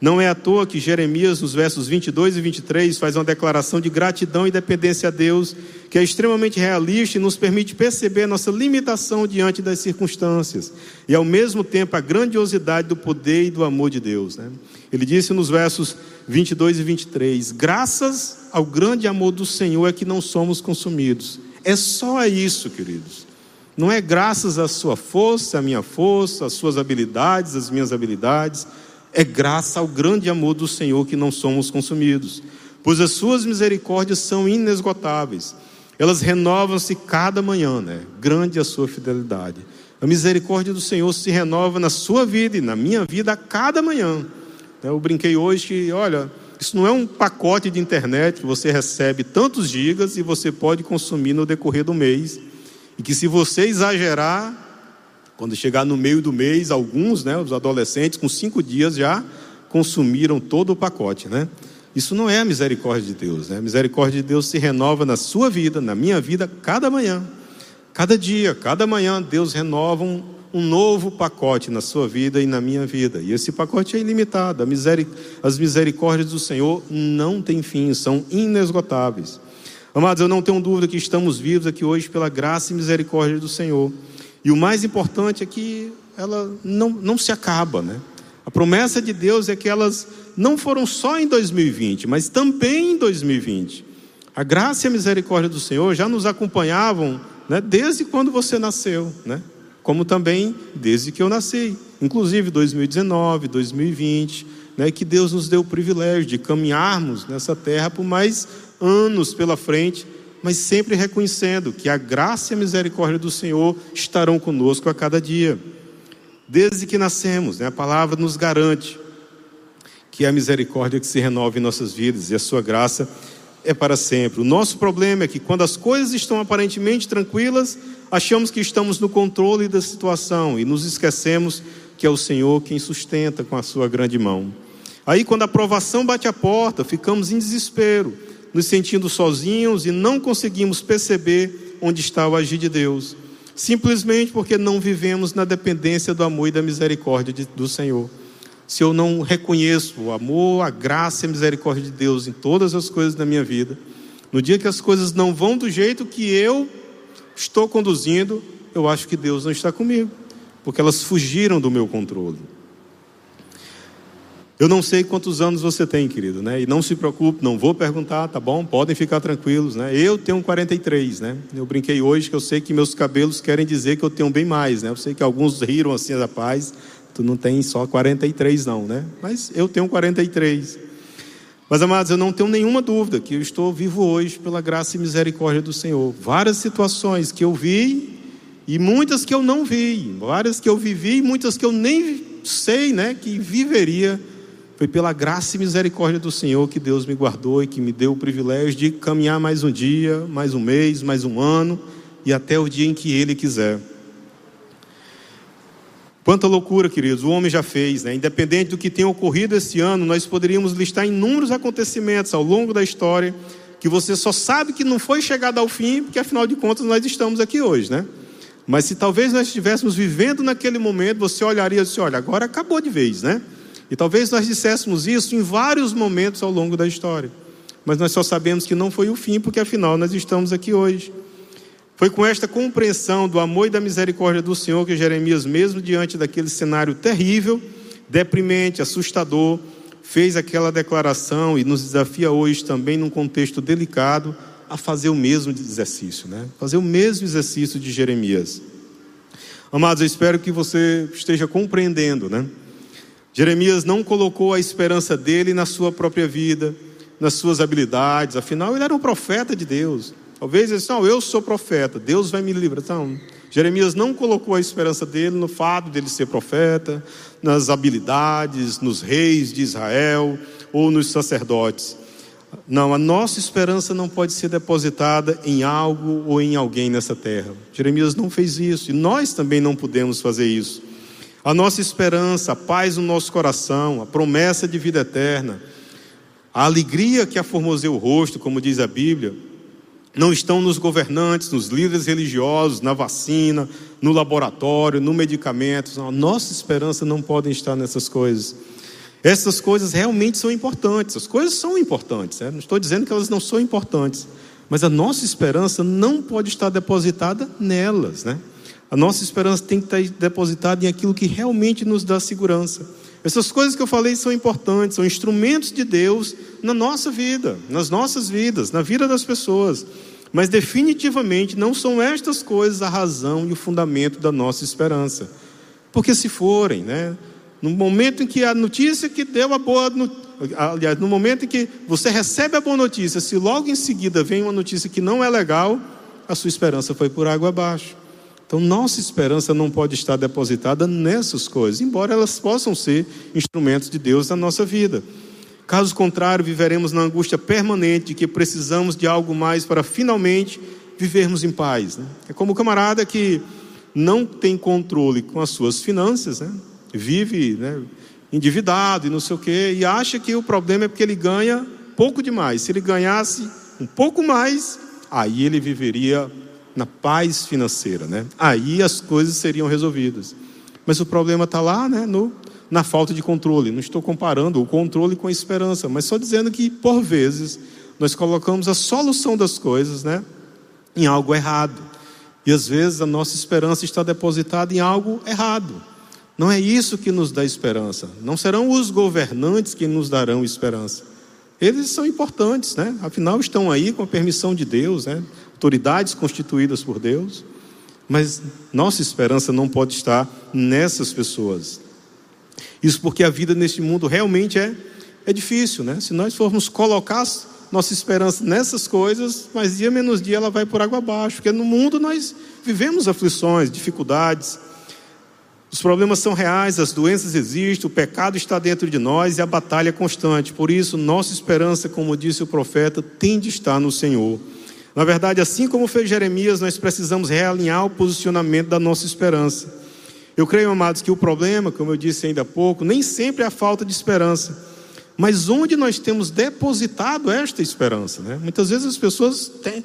Não é à toa que Jeremias, nos versos 22 e 23, faz uma declaração de gratidão e dependência a Deus, que é extremamente realista e nos permite perceber nossa limitação diante das circunstâncias, e ao mesmo tempo a grandiosidade do poder e do amor de Deus. Né? Ele disse nos versos 22 e 23: Graças ao grande amor do Senhor é que não somos consumidos. É só isso, queridos. Não é graças à sua força, à minha força, às suas habilidades, às minhas habilidades é graça ao grande amor do Senhor que não somos consumidos, pois as suas misericórdias são inesgotáveis. Elas renovam-se cada manhã, né? Grande a sua fidelidade. A misericórdia do Senhor se renova na sua vida e na minha vida a cada manhã. Eu brinquei hoje que, olha, isso não é um pacote de internet que você recebe tantos gigas e você pode consumir no decorrer do mês. E que se você exagerar, quando chegar no meio do mês, alguns, né, os adolescentes, com cinco dias já consumiram todo o pacote, né? Isso não é a misericórdia de Deus, né? A misericórdia de Deus se renova na sua vida, na minha vida, cada manhã. Cada dia, cada manhã, Deus renova um, um novo pacote na sua vida e na minha vida. E esse pacote é ilimitado. As misericórdias do Senhor não têm fim, são inesgotáveis. Amados, eu não tenho dúvida que estamos vivos aqui hoje pela graça e misericórdia do Senhor. E o mais importante é que ela não, não se acaba, né? A promessa de Deus é que elas não foram só em 2020, mas também em 2020. A graça e a misericórdia do Senhor já nos acompanhavam né, desde quando você nasceu, né? como também desde que eu nasci, inclusive 2019, 2020, né, que Deus nos deu o privilégio de caminharmos nessa terra por mais anos pela frente, mas sempre reconhecendo que a graça e a misericórdia do Senhor estarão conosco a cada dia. Desde que nascemos, né, a palavra nos garante que é a misericórdia que se renova em nossas vidas e a sua graça é para sempre. O nosso problema é que quando as coisas estão aparentemente tranquilas, achamos que estamos no controle da situação e nos esquecemos que é o Senhor quem sustenta com a sua grande mão. Aí, quando a provação bate a porta, ficamos em desespero, nos sentindo sozinhos e não conseguimos perceber onde está o agir de Deus, simplesmente porque não vivemos na dependência do amor e da misericórdia de, do Senhor se eu não reconheço o amor, a graça e a misericórdia de Deus em todas as coisas da minha vida, no dia que as coisas não vão do jeito que eu estou conduzindo, eu acho que Deus não está comigo, porque elas fugiram do meu controle. Eu não sei quantos anos você tem, querido, né? E não se preocupe, não vou perguntar, tá bom? Podem ficar tranquilos, né? Eu tenho 43, né? Eu brinquei hoje que eu sei que meus cabelos querem dizer que eu tenho bem mais, né? Eu sei que alguns riram assim da paz, Tu não tem só 43, não, né? Mas eu tenho 43. Mas, amados, eu não tenho nenhuma dúvida que eu estou vivo hoje pela graça e misericórdia do Senhor. Várias situações que eu vi e muitas que eu não vi, várias que eu vivi e muitas que eu nem sei, né, que viveria. Foi pela graça e misericórdia do Senhor que Deus me guardou e que me deu o privilégio de caminhar mais um dia, mais um mês, mais um ano e até o dia em que Ele quiser. Quanta loucura, queridos, o homem já fez, né? Independente do que tenha ocorrido esse ano, nós poderíamos listar inúmeros acontecimentos ao longo da história que você só sabe que não foi chegado ao fim, porque afinal de contas nós estamos aqui hoje, né? Mas se talvez nós estivéssemos vivendo naquele momento, você olharia e disse: olha, agora acabou de vez, né? E talvez nós disséssemos isso em vários momentos ao longo da história. Mas nós só sabemos que não foi o fim, porque afinal nós estamos aqui hoje. Foi com esta compreensão do amor e da misericórdia do Senhor que Jeremias, mesmo diante daquele cenário terrível, deprimente, assustador, fez aquela declaração e nos desafia hoje também num contexto delicado a fazer o mesmo exercício, né? Fazer o mesmo exercício de Jeremias. Amados, eu espero que você esteja compreendendo, né? Jeremias não colocou a esperança dele na sua própria vida, nas suas habilidades, afinal ele era um profeta de Deus. Talvez ele disse, não, eu sou profeta, Deus vai me livrar. Então, Jeremias não colocou a esperança dele no fato dele ser profeta, nas habilidades, nos reis de Israel ou nos sacerdotes. Não, a nossa esperança não pode ser depositada em algo ou em alguém nessa terra. Jeremias não fez isso e nós também não podemos fazer isso. A nossa esperança, a paz no nosso coração, a promessa de vida eterna, a alegria que aformoseia o rosto, como diz a Bíblia, não estão nos governantes, nos líderes religiosos, na vacina, no laboratório, no medicamento. A nossa esperança não pode estar nessas coisas. Essas coisas realmente são importantes. As coisas são importantes. Né? Não estou dizendo que elas não são importantes. Mas a nossa esperança não pode estar depositada nelas. Né? A nossa esperança tem que estar depositada em aquilo que realmente nos dá segurança. Essas coisas que eu falei são importantes, são instrumentos de Deus na nossa vida, nas nossas vidas, na vida das pessoas. Mas definitivamente não são estas coisas a razão e o fundamento da nossa esperança. Porque se forem, né? No momento em que a notícia que deu a boa aliás, no momento em que você recebe a boa notícia, se logo em seguida vem uma notícia que não é legal, a sua esperança foi por água abaixo. Então, nossa esperança não pode estar depositada nessas coisas, embora elas possam ser instrumentos de Deus na nossa vida. Caso contrário, viveremos na angústia permanente de que precisamos de algo mais para finalmente vivermos em paz. Né? É como o camarada que não tem controle com as suas finanças, né? vive né, endividado e não sei o quê, e acha que o problema é porque ele ganha pouco demais. Se ele ganhasse um pouco mais, aí ele viveria na paz financeira, né? Aí as coisas seriam resolvidas. Mas o problema está lá, né, no, na falta de controle. Não estou comparando o controle com a esperança, mas só dizendo que, por vezes, nós colocamos a solução das coisas, né, em algo errado. E às vezes a nossa esperança está depositada em algo errado. Não é isso que nos dá esperança. Não serão os governantes que nos darão esperança. Eles são importantes, né? Afinal, estão aí com a permissão de Deus, né? Autoridades constituídas por Deus. Mas nossa esperança não pode estar nessas pessoas. Isso porque a vida neste mundo realmente é, é difícil, né? Se nós formos colocar nossa esperança nessas coisas, mais dia menos dia ela vai por água abaixo, porque no mundo nós vivemos aflições, dificuldades, os problemas são reais, as doenças existem, o pecado está dentro de nós e a batalha é constante. Por isso, nossa esperança, como disse o profeta, tem de estar no Senhor. Na verdade, assim como fez Jeremias, nós precisamos realinhar o posicionamento da nossa esperança. Eu creio, amados, que o problema, como eu disse ainda há pouco, nem sempre é a falta de esperança, mas onde nós temos depositado esta esperança. Né? Muitas vezes as pessoas têm,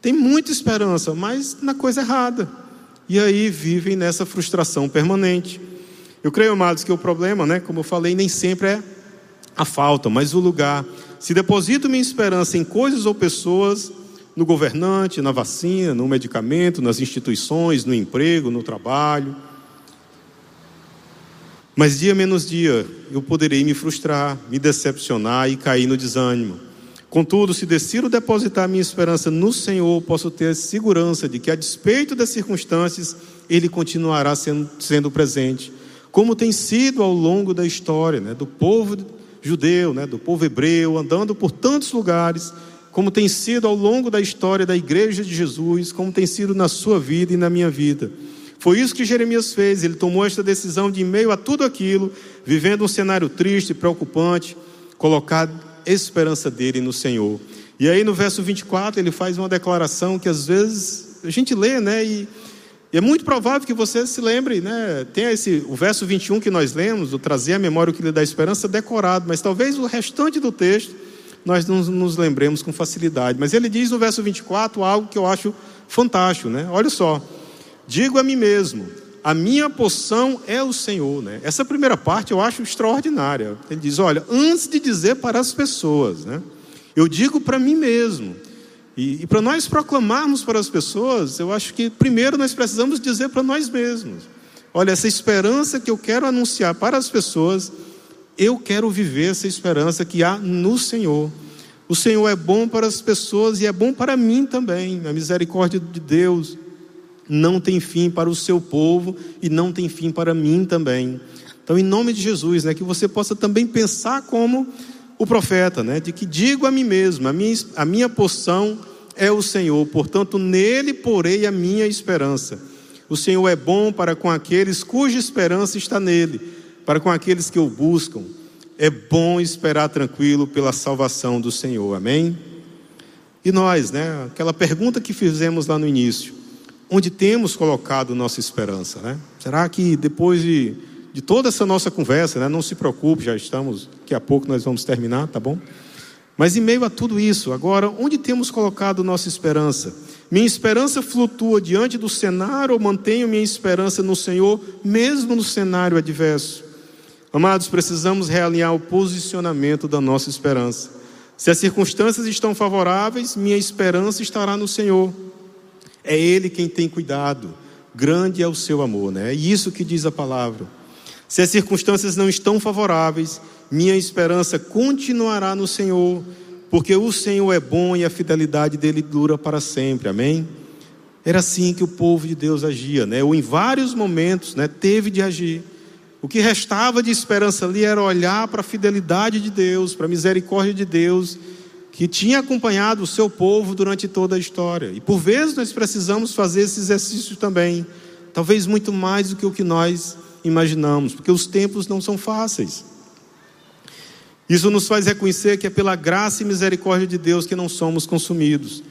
têm muita esperança, mas na coisa errada e aí vivem nessa frustração permanente. Eu creio, amados, que o problema, né, como eu falei, nem sempre é a falta, mas o lugar. Se deposito minha esperança em coisas ou pessoas, no governante, na vacina, no medicamento, nas instituições, no emprego, no trabalho. Mas dia menos dia eu poderei me frustrar, me decepcionar e cair no desânimo. Contudo, se decido depositar minha esperança no Senhor, posso ter segurança de que, a despeito das circunstâncias, Ele continuará sendo, sendo presente, como tem sido ao longo da história né, do povo judeu, né, do povo hebreu, andando por tantos lugares, como tem sido ao longo da história da igreja de Jesus, como tem sido na sua vida e na minha vida. Foi isso que Jeremias fez, ele tomou esta decisão de, em meio a tudo aquilo, vivendo um cenário triste, preocupante, colocar esperança dele no Senhor. E aí no verso 24 ele faz uma declaração que às vezes a gente lê, né? E, e é muito provável que você se lembre, né? Tem esse, o verso 21 que nós lemos, o trazer a memória o que lhe dá esperança, decorado, mas talvez o restante do texto nós não nos lembremos com facilidade. Mas ele diz no verso 24 algo que eu acho fantástico, né? Olha só. Digo a mim mesmo, a minha poção é o Senhor. Né? Essa primeira parte eu acho extraordinária. Ele diz: olha, antes de dizer para as pessoas, né, eu digo para mim mesmo. E, e para nós proclamarmos para as pessoas, eu acho que primeiro nós precisamos dizer para nós mesmos: olha, essa esperança que eu quero anunciar para as pessoas, eu quero viver essa esperança que há no Senhor. O Senhor é bom para as pessoas e é bom para mim também. A misericórdia de Deus, não tem fim para o seu povo e não tem fim para mim também. Então, em nome de Jesus, né, que você possa também pensar como o profeta, né, de que digo a mim mesmo, a minha, a minha porção é o Senhor, portanto, nele porei a minha esperança. O Senhor é bom para com aqueles cuja esperança está nele, para com aqueles que o buscam. É bom esperar tranquilo pela salvação do Senhor. Amém? E nós, né? Aquela pergunta que fizemos lá no início onde temos colocado nossa esperança, né? Será que depois de, de toda essa nossa conversa, né? Não se preocupe, já estamos, daqui a pouco nós vamos terminar, tá bom? Mas em meio a tudo isso, agora, onde temos colocado nossa esperança? Minha esperança flutua diante do cenário ou mantenho minha esperança no Senhor, mesmo no cenário adverso? Amados, precisamos realinhar o posicionamento da nossa esperança. Se as circunstâncias estão favoráveis, minha esperança estará no Senhor. É Ele quem tem cuidado. Grande é o seu amor, né? É isso que diz a palavra. Se as circunstâncias não estão favoráveis, minha esperança continuará no Senhor, porque o Senhor é bom e a fidelidade dele dura para sempre. Amém? Era assim que o povo de Deus agia, né? Ou em vários momentos, né, teve de agir. O que restava de esperança ali era olhar para a fidelidade de Deus, para a misericórdia de Deus que tinha acompanhado o seu povo durante toda a história. E por vezes nós precisamos fazer esse exercício também, talvez muito mais do que o que nós imaginamos, porque os tempos não são fáceis. Isso nos faz reconhecer que é pela graça e misericórdia de Deus que não somos consumidos.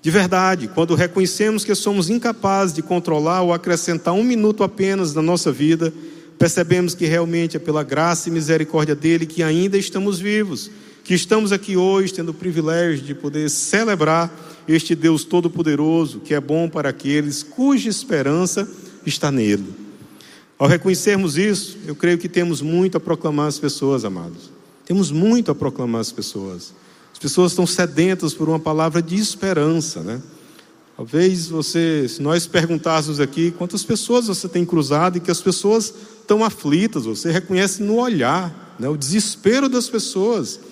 De verdade, quando reconhecemos que somos incapazes de controlar ou acrescentar um minuto apenas na nossa vida, percebemos que realmente é pela graça e misericórdia dele que ainda estamos vivos que estamos aqui hoje tendo o privilégio de poder celebrar este Deus Todo-Poderoso, que é bom para aqueles cuja esperança está nele. Ao reconhecermos isso, eu creio que temos muito a proclamar às pessoas, amados. Temos muito a proclamar às pessoas. As pessoas estão sedentas por uma palavra de esperança, né? Talvez você, se nós perguntássemos aqui quantas pessoas você tem cruzado e que as pessoas estão aflitas, você reconhece no olhar, né, o desespero das pessoas.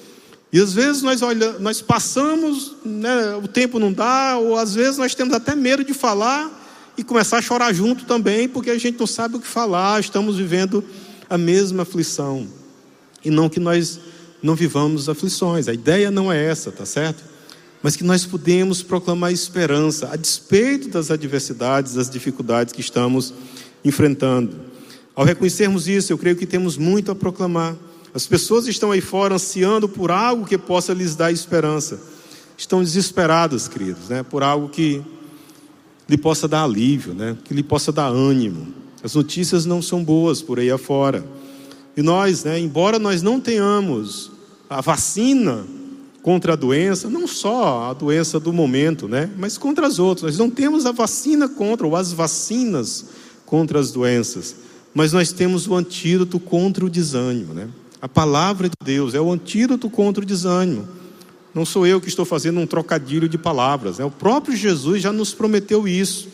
E às vezes nós, olha, nós passamos, né, o tempo não dá, ou às vezes nós temos até medo de falar e começar a chorar junto também, porque a gente não sabe o que falar, estamos vivendo a mesma aflição. E não que nós não vivamos aflições, a ideia não é essa, tá certo? mas que nós podemos proclamar esperança a despeito das adversidades, das dificuldades que estamos enfrentando. Ao reconhecermos isso, eu creio que temos muito a proclamar. As pessoas estão aí fora ansiando por algo que possa lhes dar esperança. Estão desesperadas, queridos, né, por algo que lhe possa dar alívio, né, que lhe possa dar ânimo. As notícias não são boas por aí afora. E nós, né, embora nós não tenhamos a vacina contra a doença, não só a doença do momento, né? Mas contra as outras. Nós não temos a vacina contra, ou as vacinas contra as doenças, mas nós temos o antídoto contra o desânimo, né? A palavra de Deus é o antídoto contra o desânimo. Não sou eu que estou fazendo um trocadilho de palavras, né? O próprio Jesus já nos prometeu isso.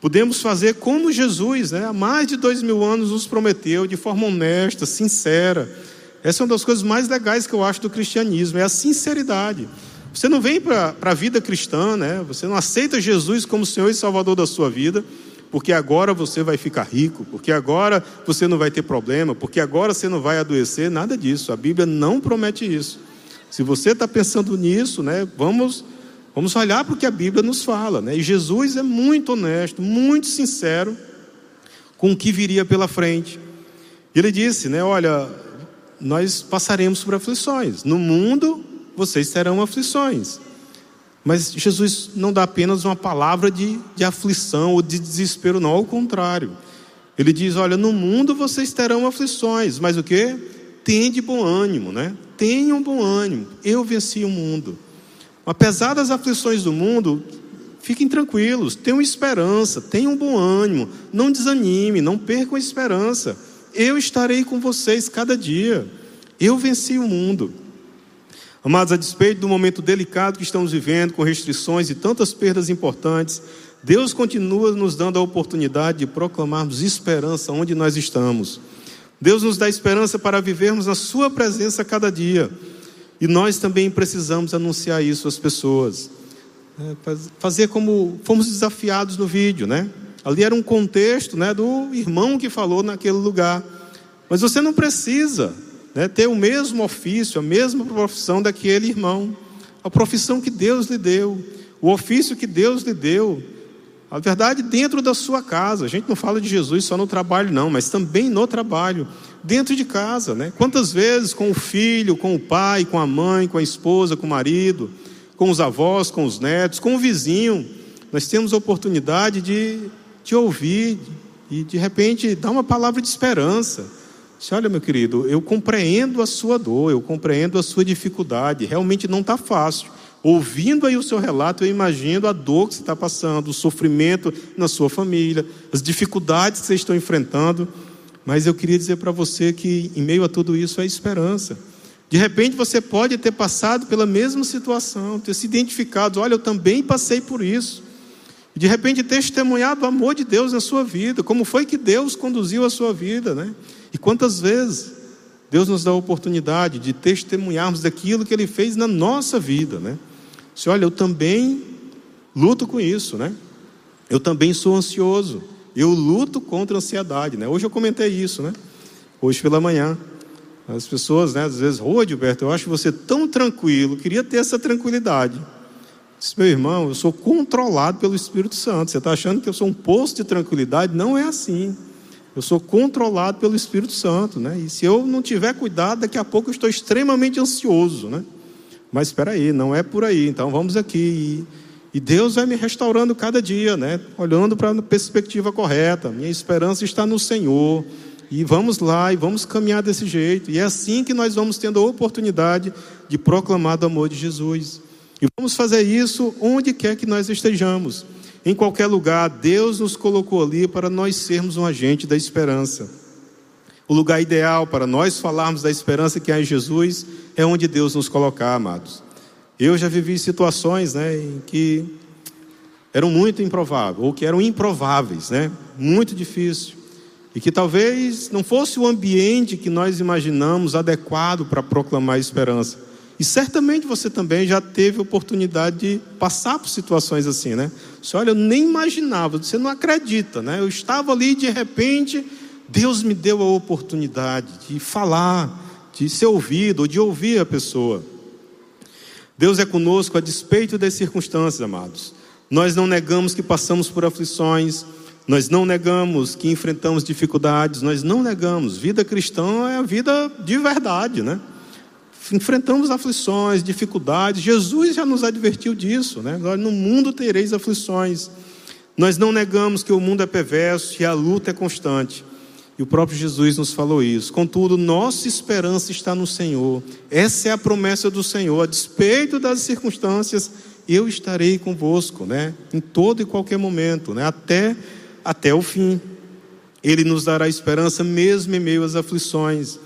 Podemos fazer como Jesus, né? Há mais de dois mil anos nos prometeu, de forma honesta, sincera essa é uma das coisas mais legais que eu acho do cristianismo, é a sinceridade. Você não vem para a vida cristã, né? Você não aceita Jesus como Senhor e Salvador da sua vida, porque agora você vai ficar rico, porque agora você não vai ter problema, porque agora você não vai adoecer, nada disso. A Bíblia não promete isso. Se você está pensando nisso, né? Vamos vamos olhar para o que a Bíblia nos fala, né? E Jesus é muito honesto, muito sincero com o que viria pela frente. Ele disse, né? Olha, nós passaremos por aflições. No mundo, vocês terão aflições. Mas Jesus não dá apenas uma palavra de, de aflição ou de desespero, não, ao contrário. Ele diz: Olha, no mundo vocês terão aflições, mas o que? Tende bom ânimo, né? Tenham bom ânimo. Eu venci o mundo. Apesar das aflições do mundo, fiquem tranquilos, tenham esperança, tenham bom ânimo, não desanime, não percam a esperança. Eu estarei com vocês cada dia. Eu venci o mundo. Amados, a despeito do momento delicado que estamos vivendo, com restrições e tantas perdas importantes, Deus continua nos dando a oportunidade de proclamarmos esperança onde nós estamos. Deus nos dá esperança para vivermos na Sua presença cada dia. E nós também precisamos anunciar isso às pessoas. É, fazer como fomos desafiados no vídeo, né? Ali era um contexto né, do irmão que falou naquele lugar. Mas você não precisa né, ter o mesmo ofício, a mesma profissão daquele irmão. A profissão que Deus lhe deu, o ofício que Deus lhe deu. A verdade, dentro da sua casa. A gente não fala de Jesus só no trabalho, não, mas também no trabalho, dentro de casa. Né? Quantas vezes com o filho, com o pai, com a mãe, com a esposa, com o marido, com os avós, com os netos, com o vizinho, nós temos a oportunidade de te ouvir e de repente dar uma palavra de esperança. Disse, olha, meu querido, eu compreendo a sua dor, eu compreendo a sua dificuldade, realmente não está fácil. Ouvindo aí o seu relato, eu imagino a dor que você está passando, o sofrimento na sua família, as dificuldades que vocês estão enfrentando. Mas eu queria dizer para você que, em meio a tudo isso, é esperança. De repente você pode ter passado pela mesma situação, ter se identificado, olha, eu também passei por isso de repente testemunhar do amor de Deus na sua vida, como foi que Deus conduziu a sua vida, né? E quantas vezes Deus nos dá a oportunidade de testemunharmos daquilo que Ele fez na nossa vida, né? Se olha, eu também luto com isso, né? Eu também sou ansioso. Eu luto contra a ansiedade, né? Hoje eu comentei isso, né? Hoje pela manhã. As pessoas, né, às vezes, ô oh, Gilberto, eu acho você tão tranquilo, queria ter essa tranquilidade. Disse, meu irmão, eu sou controlado pelo Espírito Santo. Você está achando que eu sou um posto de tranquilidade? Não é assim. Eu sou controlado pelo Espírito Santo, né? E se eu não tiver cuidado, daqui a pouco eu estou extremamente ansioso, né? Mas espera aí, não é por aí. Então vamos aqui e, Deus vai me restaurando cada dia, né? Olhando para a perspectiva correta. Minha esperança está no Senhor. E vamos lá e vamos caminhar desse jeito. E é assim que nós vamos tendo a oportunidade de proclamar o amor de Jesus. E vamos fazer isso onde quer que nós estejamos. em qualquer lugar, Deus nos colocou ali para nós sermos um agente da esperança. O lugar ideal para nós falarmos da esperança que há em Jesus é onde Deus nos colocar, amados. Eu já vivi situações né, em que eram muito improváveis, ou que eram improváveis, né? Muito difícil. E que talvez não fosse o ambiente que nós imaginamos adequado para proclamar a esperança. E certamente você também já teve oportunidade de passar por situações assim, né? Você olha, eu nem imaginava, você não acredita, né? Eu estava ali e de repente Deus me deu a oportunidade de falar, de ser ouvido, ou de ouvir a pessoa. Deus é conosco a despeito das circunstâncias, amados. Nós não negamos que passamos por aflições, nós não negamos que enfrentamos dificuldades, nós não negamos. Vida cristã é a vida de verdade, né? Enfrentamos aflições, dificuldades. Jesus já nos advertiu disso, né? No mundo tereis aflições. Nós não negamos que o mundo é perverso e a luta é constante. E o próprio Jesus nos falou isso. Contudo, nossa esperança está no Senhor. Essa é a promessa do Senhor. A despeito das circunstâncias, eu estarei convosco, né? Em todo e qualquer momento, né? Até até o fim. Ele nos dará esperança mesmo em meio às aflições.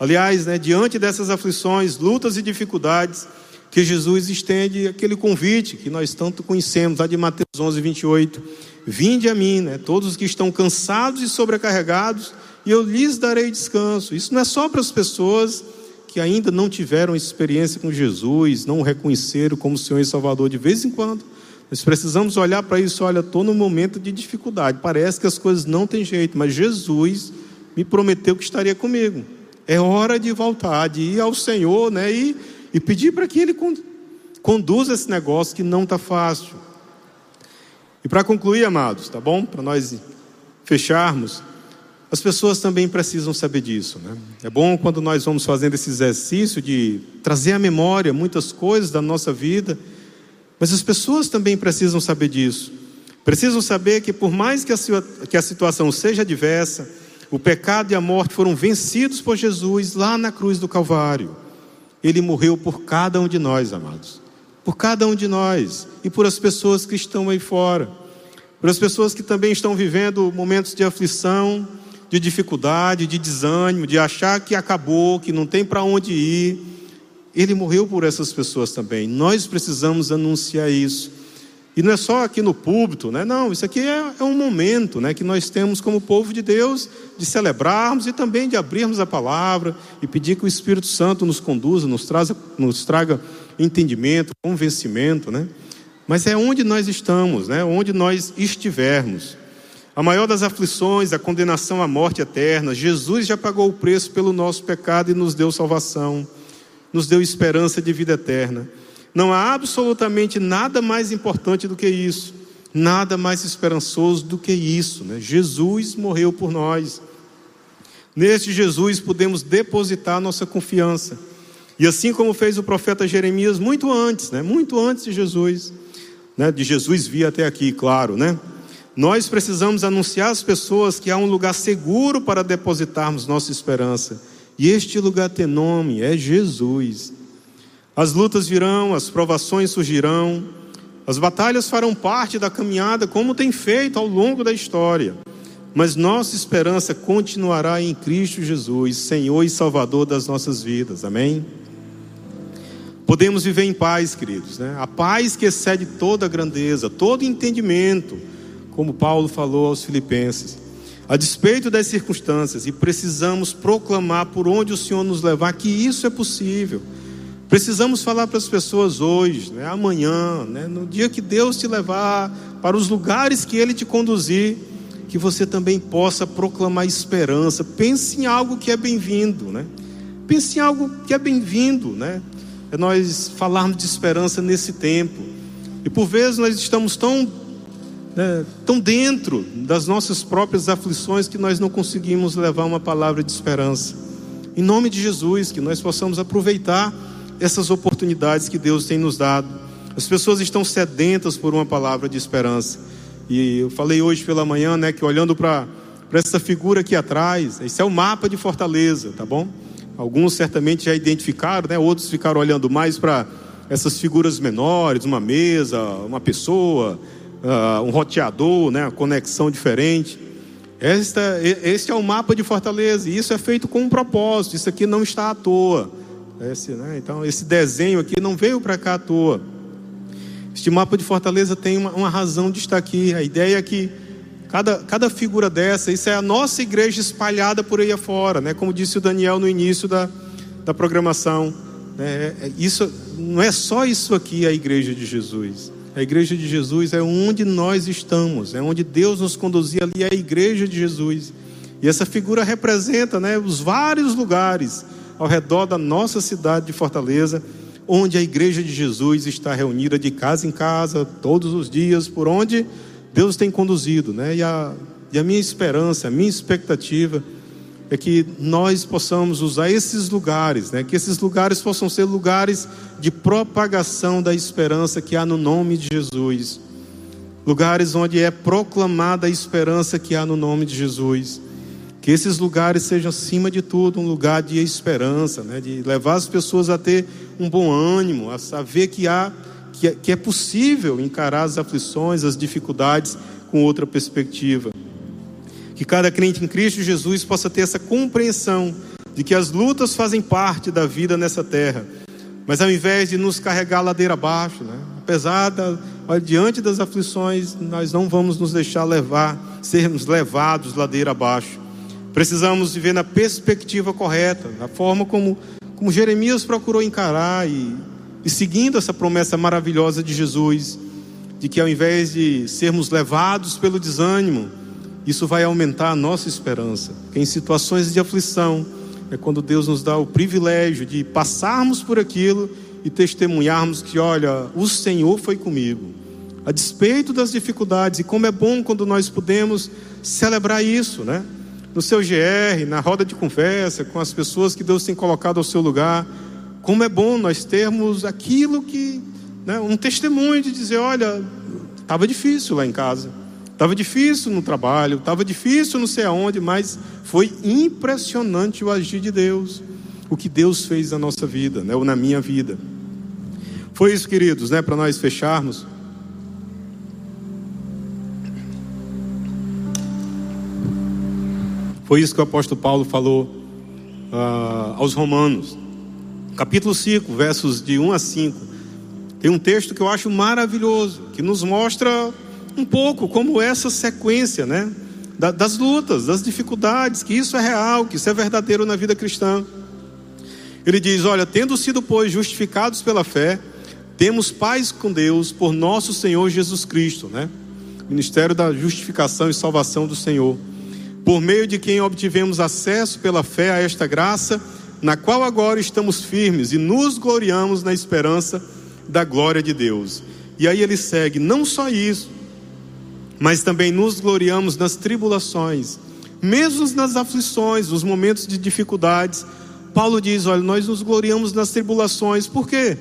Aliás, né, diante dessas aflições, lutas e dificuldades, que Jesus estende aquele convite que nós tanto conhecemos, lá de Mateus 11, 28. Vinde a mim, né, todos os que estão cansados e sobrecarregados, e eu lhes darei descanso. Isso não é só para as pessoas que ainda não tiveram experiência com Jesus, não o reconheceram como Senhor e Salvador de vez em quando. Nós precisamos olhar para isso, olha, estou num momento de dificuldade, parece que as coisas não têm jeito, mas Jesus me prometeu que estaria comigo. É hora de voltar, de ir ao Senhor, né, e, e pedir para que Ele conduza esse negócio que não está fácil. E para concluir, amados, tá bom? Para nós fecharmos, as pessoas também precisam saber disso, né? É bom quando nós vamos fazendo esse exercício de trazer à memória muitas coisas da nossa vida, mas as pessoas também precisam saber disso. Precisam saber que, por mais que a, que a situação seja adversa, o pecado e a morte foram vencidos por Jesus lá na cruz do Calvário. Ele morreu por cada um de nós, amados. Por cada um de nós e por as pessoas que estão aí fora. Por as pessoas que também estão vivendo momentos de aflição, de dificuldade, de desânimo, de achar que acabou, que não tem para onde ir. Ele morreu por essas pessoas também. Nós precisamos anunciar isso. E não é só aqui no púlpito, né? Não, isso aqui é, é, um momento, né, que nós temos como povo de Deus de celebrarmos e também de abrirmos a palavra e pedir que o Espírito Santo nos conduza, nos, traza, nos traga entendimento, convencimento, né? Mas é onde nós estamos, né? Onde nós estivermos. A maior das aflições, a condenação à morte eterna, Jesus já pagou o preço pelo nosso pecado e nos deu salvação, nos deu esperança de vida eterna. Não há absolutamente nada mais importante do que isso, nada mais esperançoso do que isso. Né? Jesus morreu por nós. Neste Jesus podemos depositar nossa confiança. E assim como fez o profeta Jeremias muito antes, né? muito antes de Jesus, né? de Jesus vir até aqui, claro, né? Nós precisamos anunciar às pessoas que há um lugar seguro para depositarmos nossa esperança. E este lugar tem nome, é Jesus. As lutas virão, as provações surgirão, as batalhas farão parte da caminhada, como tem feito ao longo da história. Mas nossa esperança continuará em Cristo Jesus, Senhor e Salvador das nossas vidas. Amém? Podemos viver em paz, queridos, né? A paz que excede toda grandeza, todo entendimento como Paulo falou aos Filipenses. A despeito das circunstâncias, e precisamos proclamar por onde o Senhor nos levar que isso é possível. Precisamos falar para as pessoas hoje, né, amanhã, né, no dia que Deus te levar para os lugares que Ele te conduzir, que você também possa proclamar esperança. Pense em algo que é bem-vindo, né? Pense em algo que é bem-vindo, né? É nós falarmos de esperança nesse tempo. E por vezes nós estamos tão né, tão dentro das nossas próprias aflições que nós não conseguimos levar uma palavra de esperança. Em nome de Jesus, que nós possamos aproveitar essas oportunidades que Deus tem nos dado. As pessoas estão sedentas por uma palavra de esperança. E eu falei hoje pela manhã, né, que olhando para essa figura aqui atrás, esse é o mapa de Fortaleza, tá bom? Alguns certamente já identificaram, né? Outros ficaram olhando mais para essas figuras menores, uma mesa, uma pessoa, uh, um roteador, né, uma conexão diferente. Esta, este é o mapa de Fortaleza, e isso é feito com um propósito, isso aqui não está à toa. Esse, né, então, esse desenho aqui não veio para cá à toa. Este mapa de Fortaleza tem uma, uma, razão de estar aqui. A ideia é que cada, cada figura dessa, isso é a nossa igreja espalhada por aí afora, né? como disse o Daniel no início da, da programação. Né? É, isso, não é só isso aqui a igreja de Jesus. A igreja de Jesus é onde nós estamos, é onde Deus nos conduzia ali, é a igreja de Jesus. E essa figura representa né, os vários lugares ao redor da nossa cidade de Fortaleza, onde a igreja de Jesus está reunida de casa em casa, todos os dias, por onde Deus tem conduzido. Né? E, a, e a minha esperança, a minha expectativa é que nós possamos usar esses lugares, né? que esses lugares possam ser lugares de propagação da esperança que há no nome de Jesus. Lugares onde é proclamada a esperança que há no nome de Jesus. Que esses lugares sejam, acima de tudo, um lugar de esperança, né? de levar as pessoas a ter um bom ânimo, a saber que há, que é, que é possível encarar as aflições, as dificuldades com outra perspectiva. Que cada crente em Cristo Jesus possa ter essa compreensão de que as lutas fazem parte da vida nessa terra. Mas ao invés de nos carregar ladeira abaixo, né? apesar da, olha, diante das aflições, nós não vamos nos deixar levar, sermos levados ladeira abaixo. Precisamos viver na perspectiva correta, na forma como, como Jeremias procurou encarar e, e seguindo essa promessa maravilhosa de Jesus, de que ao invés de sermos levados pelo desânimo, isso vai aumentar a nossa esperança. Porque em situações de aflição é quando Deus nos dá o privilégio de passarmos por aquilo e testemunharmos que, olha, o Senhor foi comigo. A despeito das dificuldades, e como é bom quando nós podemos celebrar isso, né? No seu GR, na roda de conversa, com as pessoas que Deus tem colocado ao seu lugar. Como é bom nós termos aquilo que, né, um testemunho de dizer: olha, estava difícil lá em casa Estava difícil no trabalho, estava difícil não sei aonde, mas foi impressionante o agir de Deus, o que Deus fez na nossa vida, né, ou na minha vida. Foi isso, queridos, né, para nós fecharmos. Foi isso que o apóstolo Paulo falou uh, aos Romanos, capítulo 5, versos de 1 a 5. Tem um texto que eu acho maravilhoso, que nos mostra um pouco como essa sequência, né? Das lutas, das dificuldades, que isso é real, que isso é verdadeiro na vida cristã. Ele diz: Olha, tendo sido, pois, justificados pela fé, temos paz com Deus por nosso Senhor Jesus Cristo, né? Ministério da justificação e salvação do Senhor, por meio de quem obtivemos acesso pela fé a esta graça, na qual agora estamos firmes e nos gloriamos na esperança da glória de Deus. E aí ele segue: não só isso, mas também nos gloriamos nas tribulações, mesmo nas aflições, nos momentos de dificuldades. Paulo diz: olha, nós nos gloriamos nas tribulações, por quê?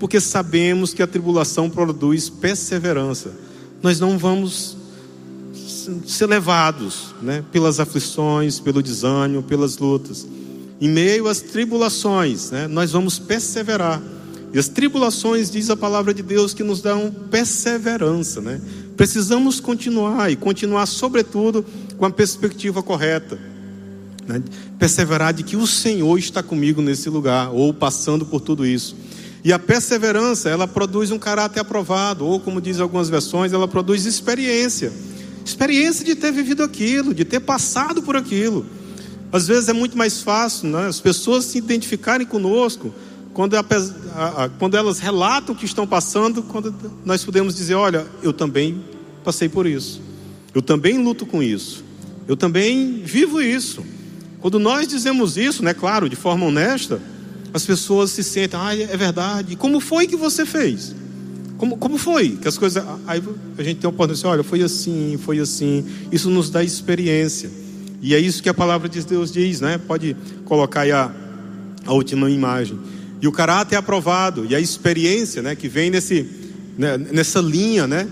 Porque sabemos que a tribulação produz perseverança. Nós não vamos ser levados né, pelas aflições, pelo desânimo, pelas lutas. Em meio às tribulações, né, nós vamos perseverar. E as tribulações, diz a palavra de Deus, que nos dão perseverança, né? Precisamos continuar e continuar, sobretudo, com a perspectiva correta. Né? Perseverar de que o Senhor está comigo nesse lugar, ou passando por tudo isso. E a perseverança, ela produz um caráter aprovado, ou como diz algumas versões, ela produz experiência. Experiência de ter vivido aquilo, de ter passado por aquilo. Às vezes é muito mais fácil né? as pessoas se identificarem conosco quando, quando elas relatam o que estão passando, quando nós podemos dizer: Olha, eu também passei por isso, eu também luto com isso, eu também vivo isso. Quando nós dizemos isso, né, claro, de forma honesta, as pessoas se sentem, ah, é verdade. Como foi que você fez? Como, como foi que as coisas. Aí a gente tem a oportunidade de olha, foi assim, foi assim. Isso nos dá experiência. E é isso que a palavra de Deus diz, né? Pode colocar aí a, a última imagem. E o caráter é aprovado, e a experiência né, que vem nesse, né, nessa linha, né?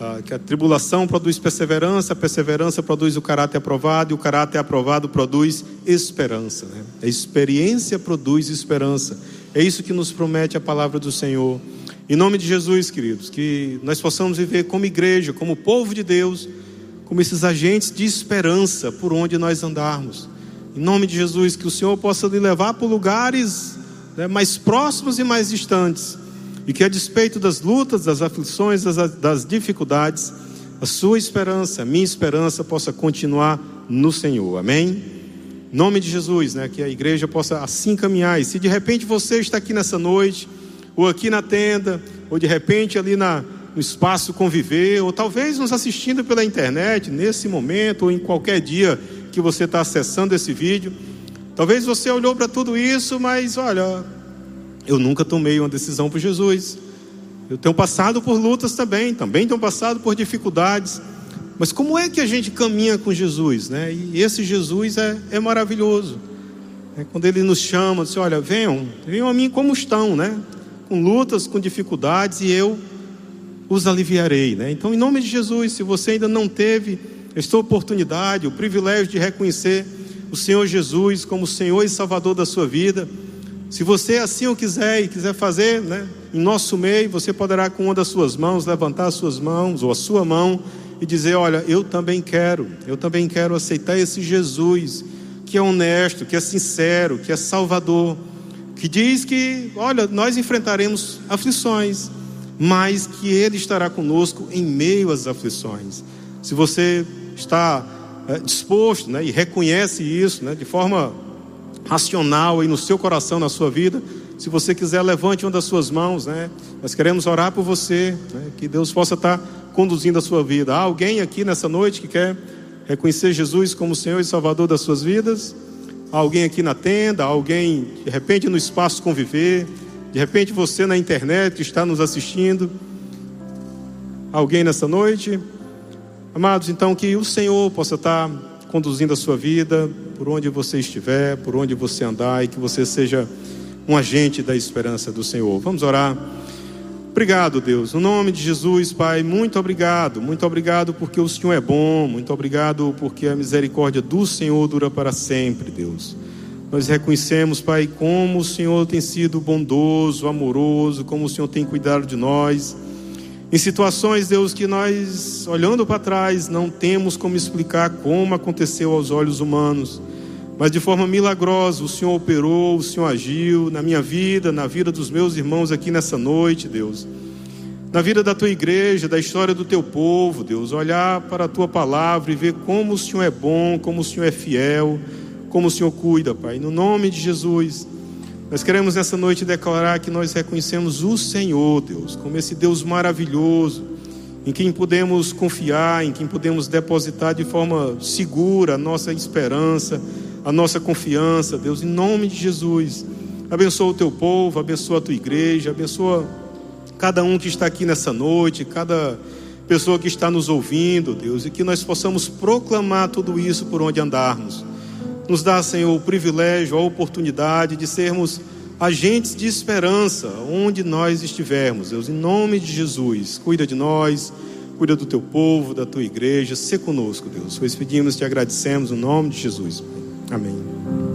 Ah, que a tribulação produz perseverança, a perseverança produz o caráter aprovado, e o caráter aprovado produz esperança. Né? A experiência produz esperança. É isso que nos promete a palavra do Senhor. Em nome de Jesus, queridos, que nós possamos viver como igreja, como povo de Deus, como esses agentes de esperança por onde nós andarmos. Em nome de Jesus, que o Senhor possa lhe levar por lugares né, mais próximos e mais distantes. E que a despeito das lutas, das aflições, das, das dificuldades, a sua esperança, a minha esperança possa continuar no Senhor. Amém? Em nome de Jesus, né, que a igreja possa assim caminhar. E se de repente você está aqui nessa noite ou aqui na tenda, ou de repente ali na, no espaço conviver, ou talvez nos assistindo pela internet, nesse momento, ou em qualquer dia que você está acessando esse vídeo. Talvez você olhou para tudo isso, mas olha, eu nunca tomei uma decisão por Jesus. Eu tenho passado por lutas também, também tenho passado por dificuldades. Mas como é que a gente caminha com Jesus, né? E esse Jesus é, é maravilhoso. É quando ele nos chama, diz: Olha, venham, venham a mim como estão, né? Com lutas, com dificuldades, e eu os aliviarei. Né? Então, em nome de Jesus, se você ainda não teve esta oportunidade, o privilégio de reconhecer o Senhor Jesus como Senhor e Salvador da sua vida, se você assim o quiser e quiser fazer, né, em nosso meio, você poderá com uma das suas mãos levantar as suas mãos ou a sua mão e dizer: Olha, eu também quero, eu também quero aceitar esse Jesus que é honesto, que é sincero, que é Salvador que diz que, olha, nós enfrentaremos aflições, mas que Ele estará conosco em meio às aflições. Se você está é, disposto né, e reconhece isso né, de forma racional e no seu coração, na sua vida, se você quiser, levante uma das suas mãos. Né? Nós queremos orar por você, né, que Deus possa estar conduzindo a sua vida. Há alguém aqui nessa noite que quer reconhecer Jesus como Senhor e Salvador das suas vidas? Alguém aqui na tenda, alguém de repente no espaço conviver, de repente você na internet está nos assistindo, alguém nessa noite. Amados, então que o Senhor possa estar conduzindo a sua vida por onde você estiver, por onde você andar e que você seja um agente da esperança do Senhor. Vamos orar. Obrigado, Deus. No nome de Jesus, Pai, muito obrigado. Muito obrigado porque o Senhor é bom. Muito obrigado porque a misericórdia do Senhor dura para sempre, Deus. Nós reconhecemos, Pai, como o Senhor tem sido bondoso, amoroso, como o Senhor tem cuidado de nós. Em situações, Deus, que nós, olhando para trás, não temos como explicar como aconteceu aos olhos humanos. Mas de forma milagrosa, o Senhor operou, o Senhor agiu na minha vida, na vida dos meus irmãos aqui nessa noite, Deus. Na vida da tua igreja, da história do teu povo, Deus. Olhar para a tua palavra e ver como o Senhor é bom, como o Senhor é fiel, como o Senhor cuida, Pai. No nome de Jesus, nós queremos nessa noite declarar que nós reconhecemos o Senhor, Deus, como esse Deus maravilhoso, em quem podemos confiar, em quem podemos depositar de forma segura a nossa esperança a nossa confiança, Deus, em nome de Jesus. Abençoa o teu povo, abençoa a tua igreja, abençoa cada um que está aqui nessa noite, cada pessoa que está nos ouvindo, Deus, e que nós possamos proclamar tudo isso por onde andarmos. Nos dá, Senhor, o privilégio, a oportunidade de sermos agentes de esperança onde nós estivermos, Deus, em nome de Jesus. Cuida de nós, cuida do teu povo, da tua igreja, se conosco, Deus. Pois pedimos e te agradecemos no nome de Jesus. Amém.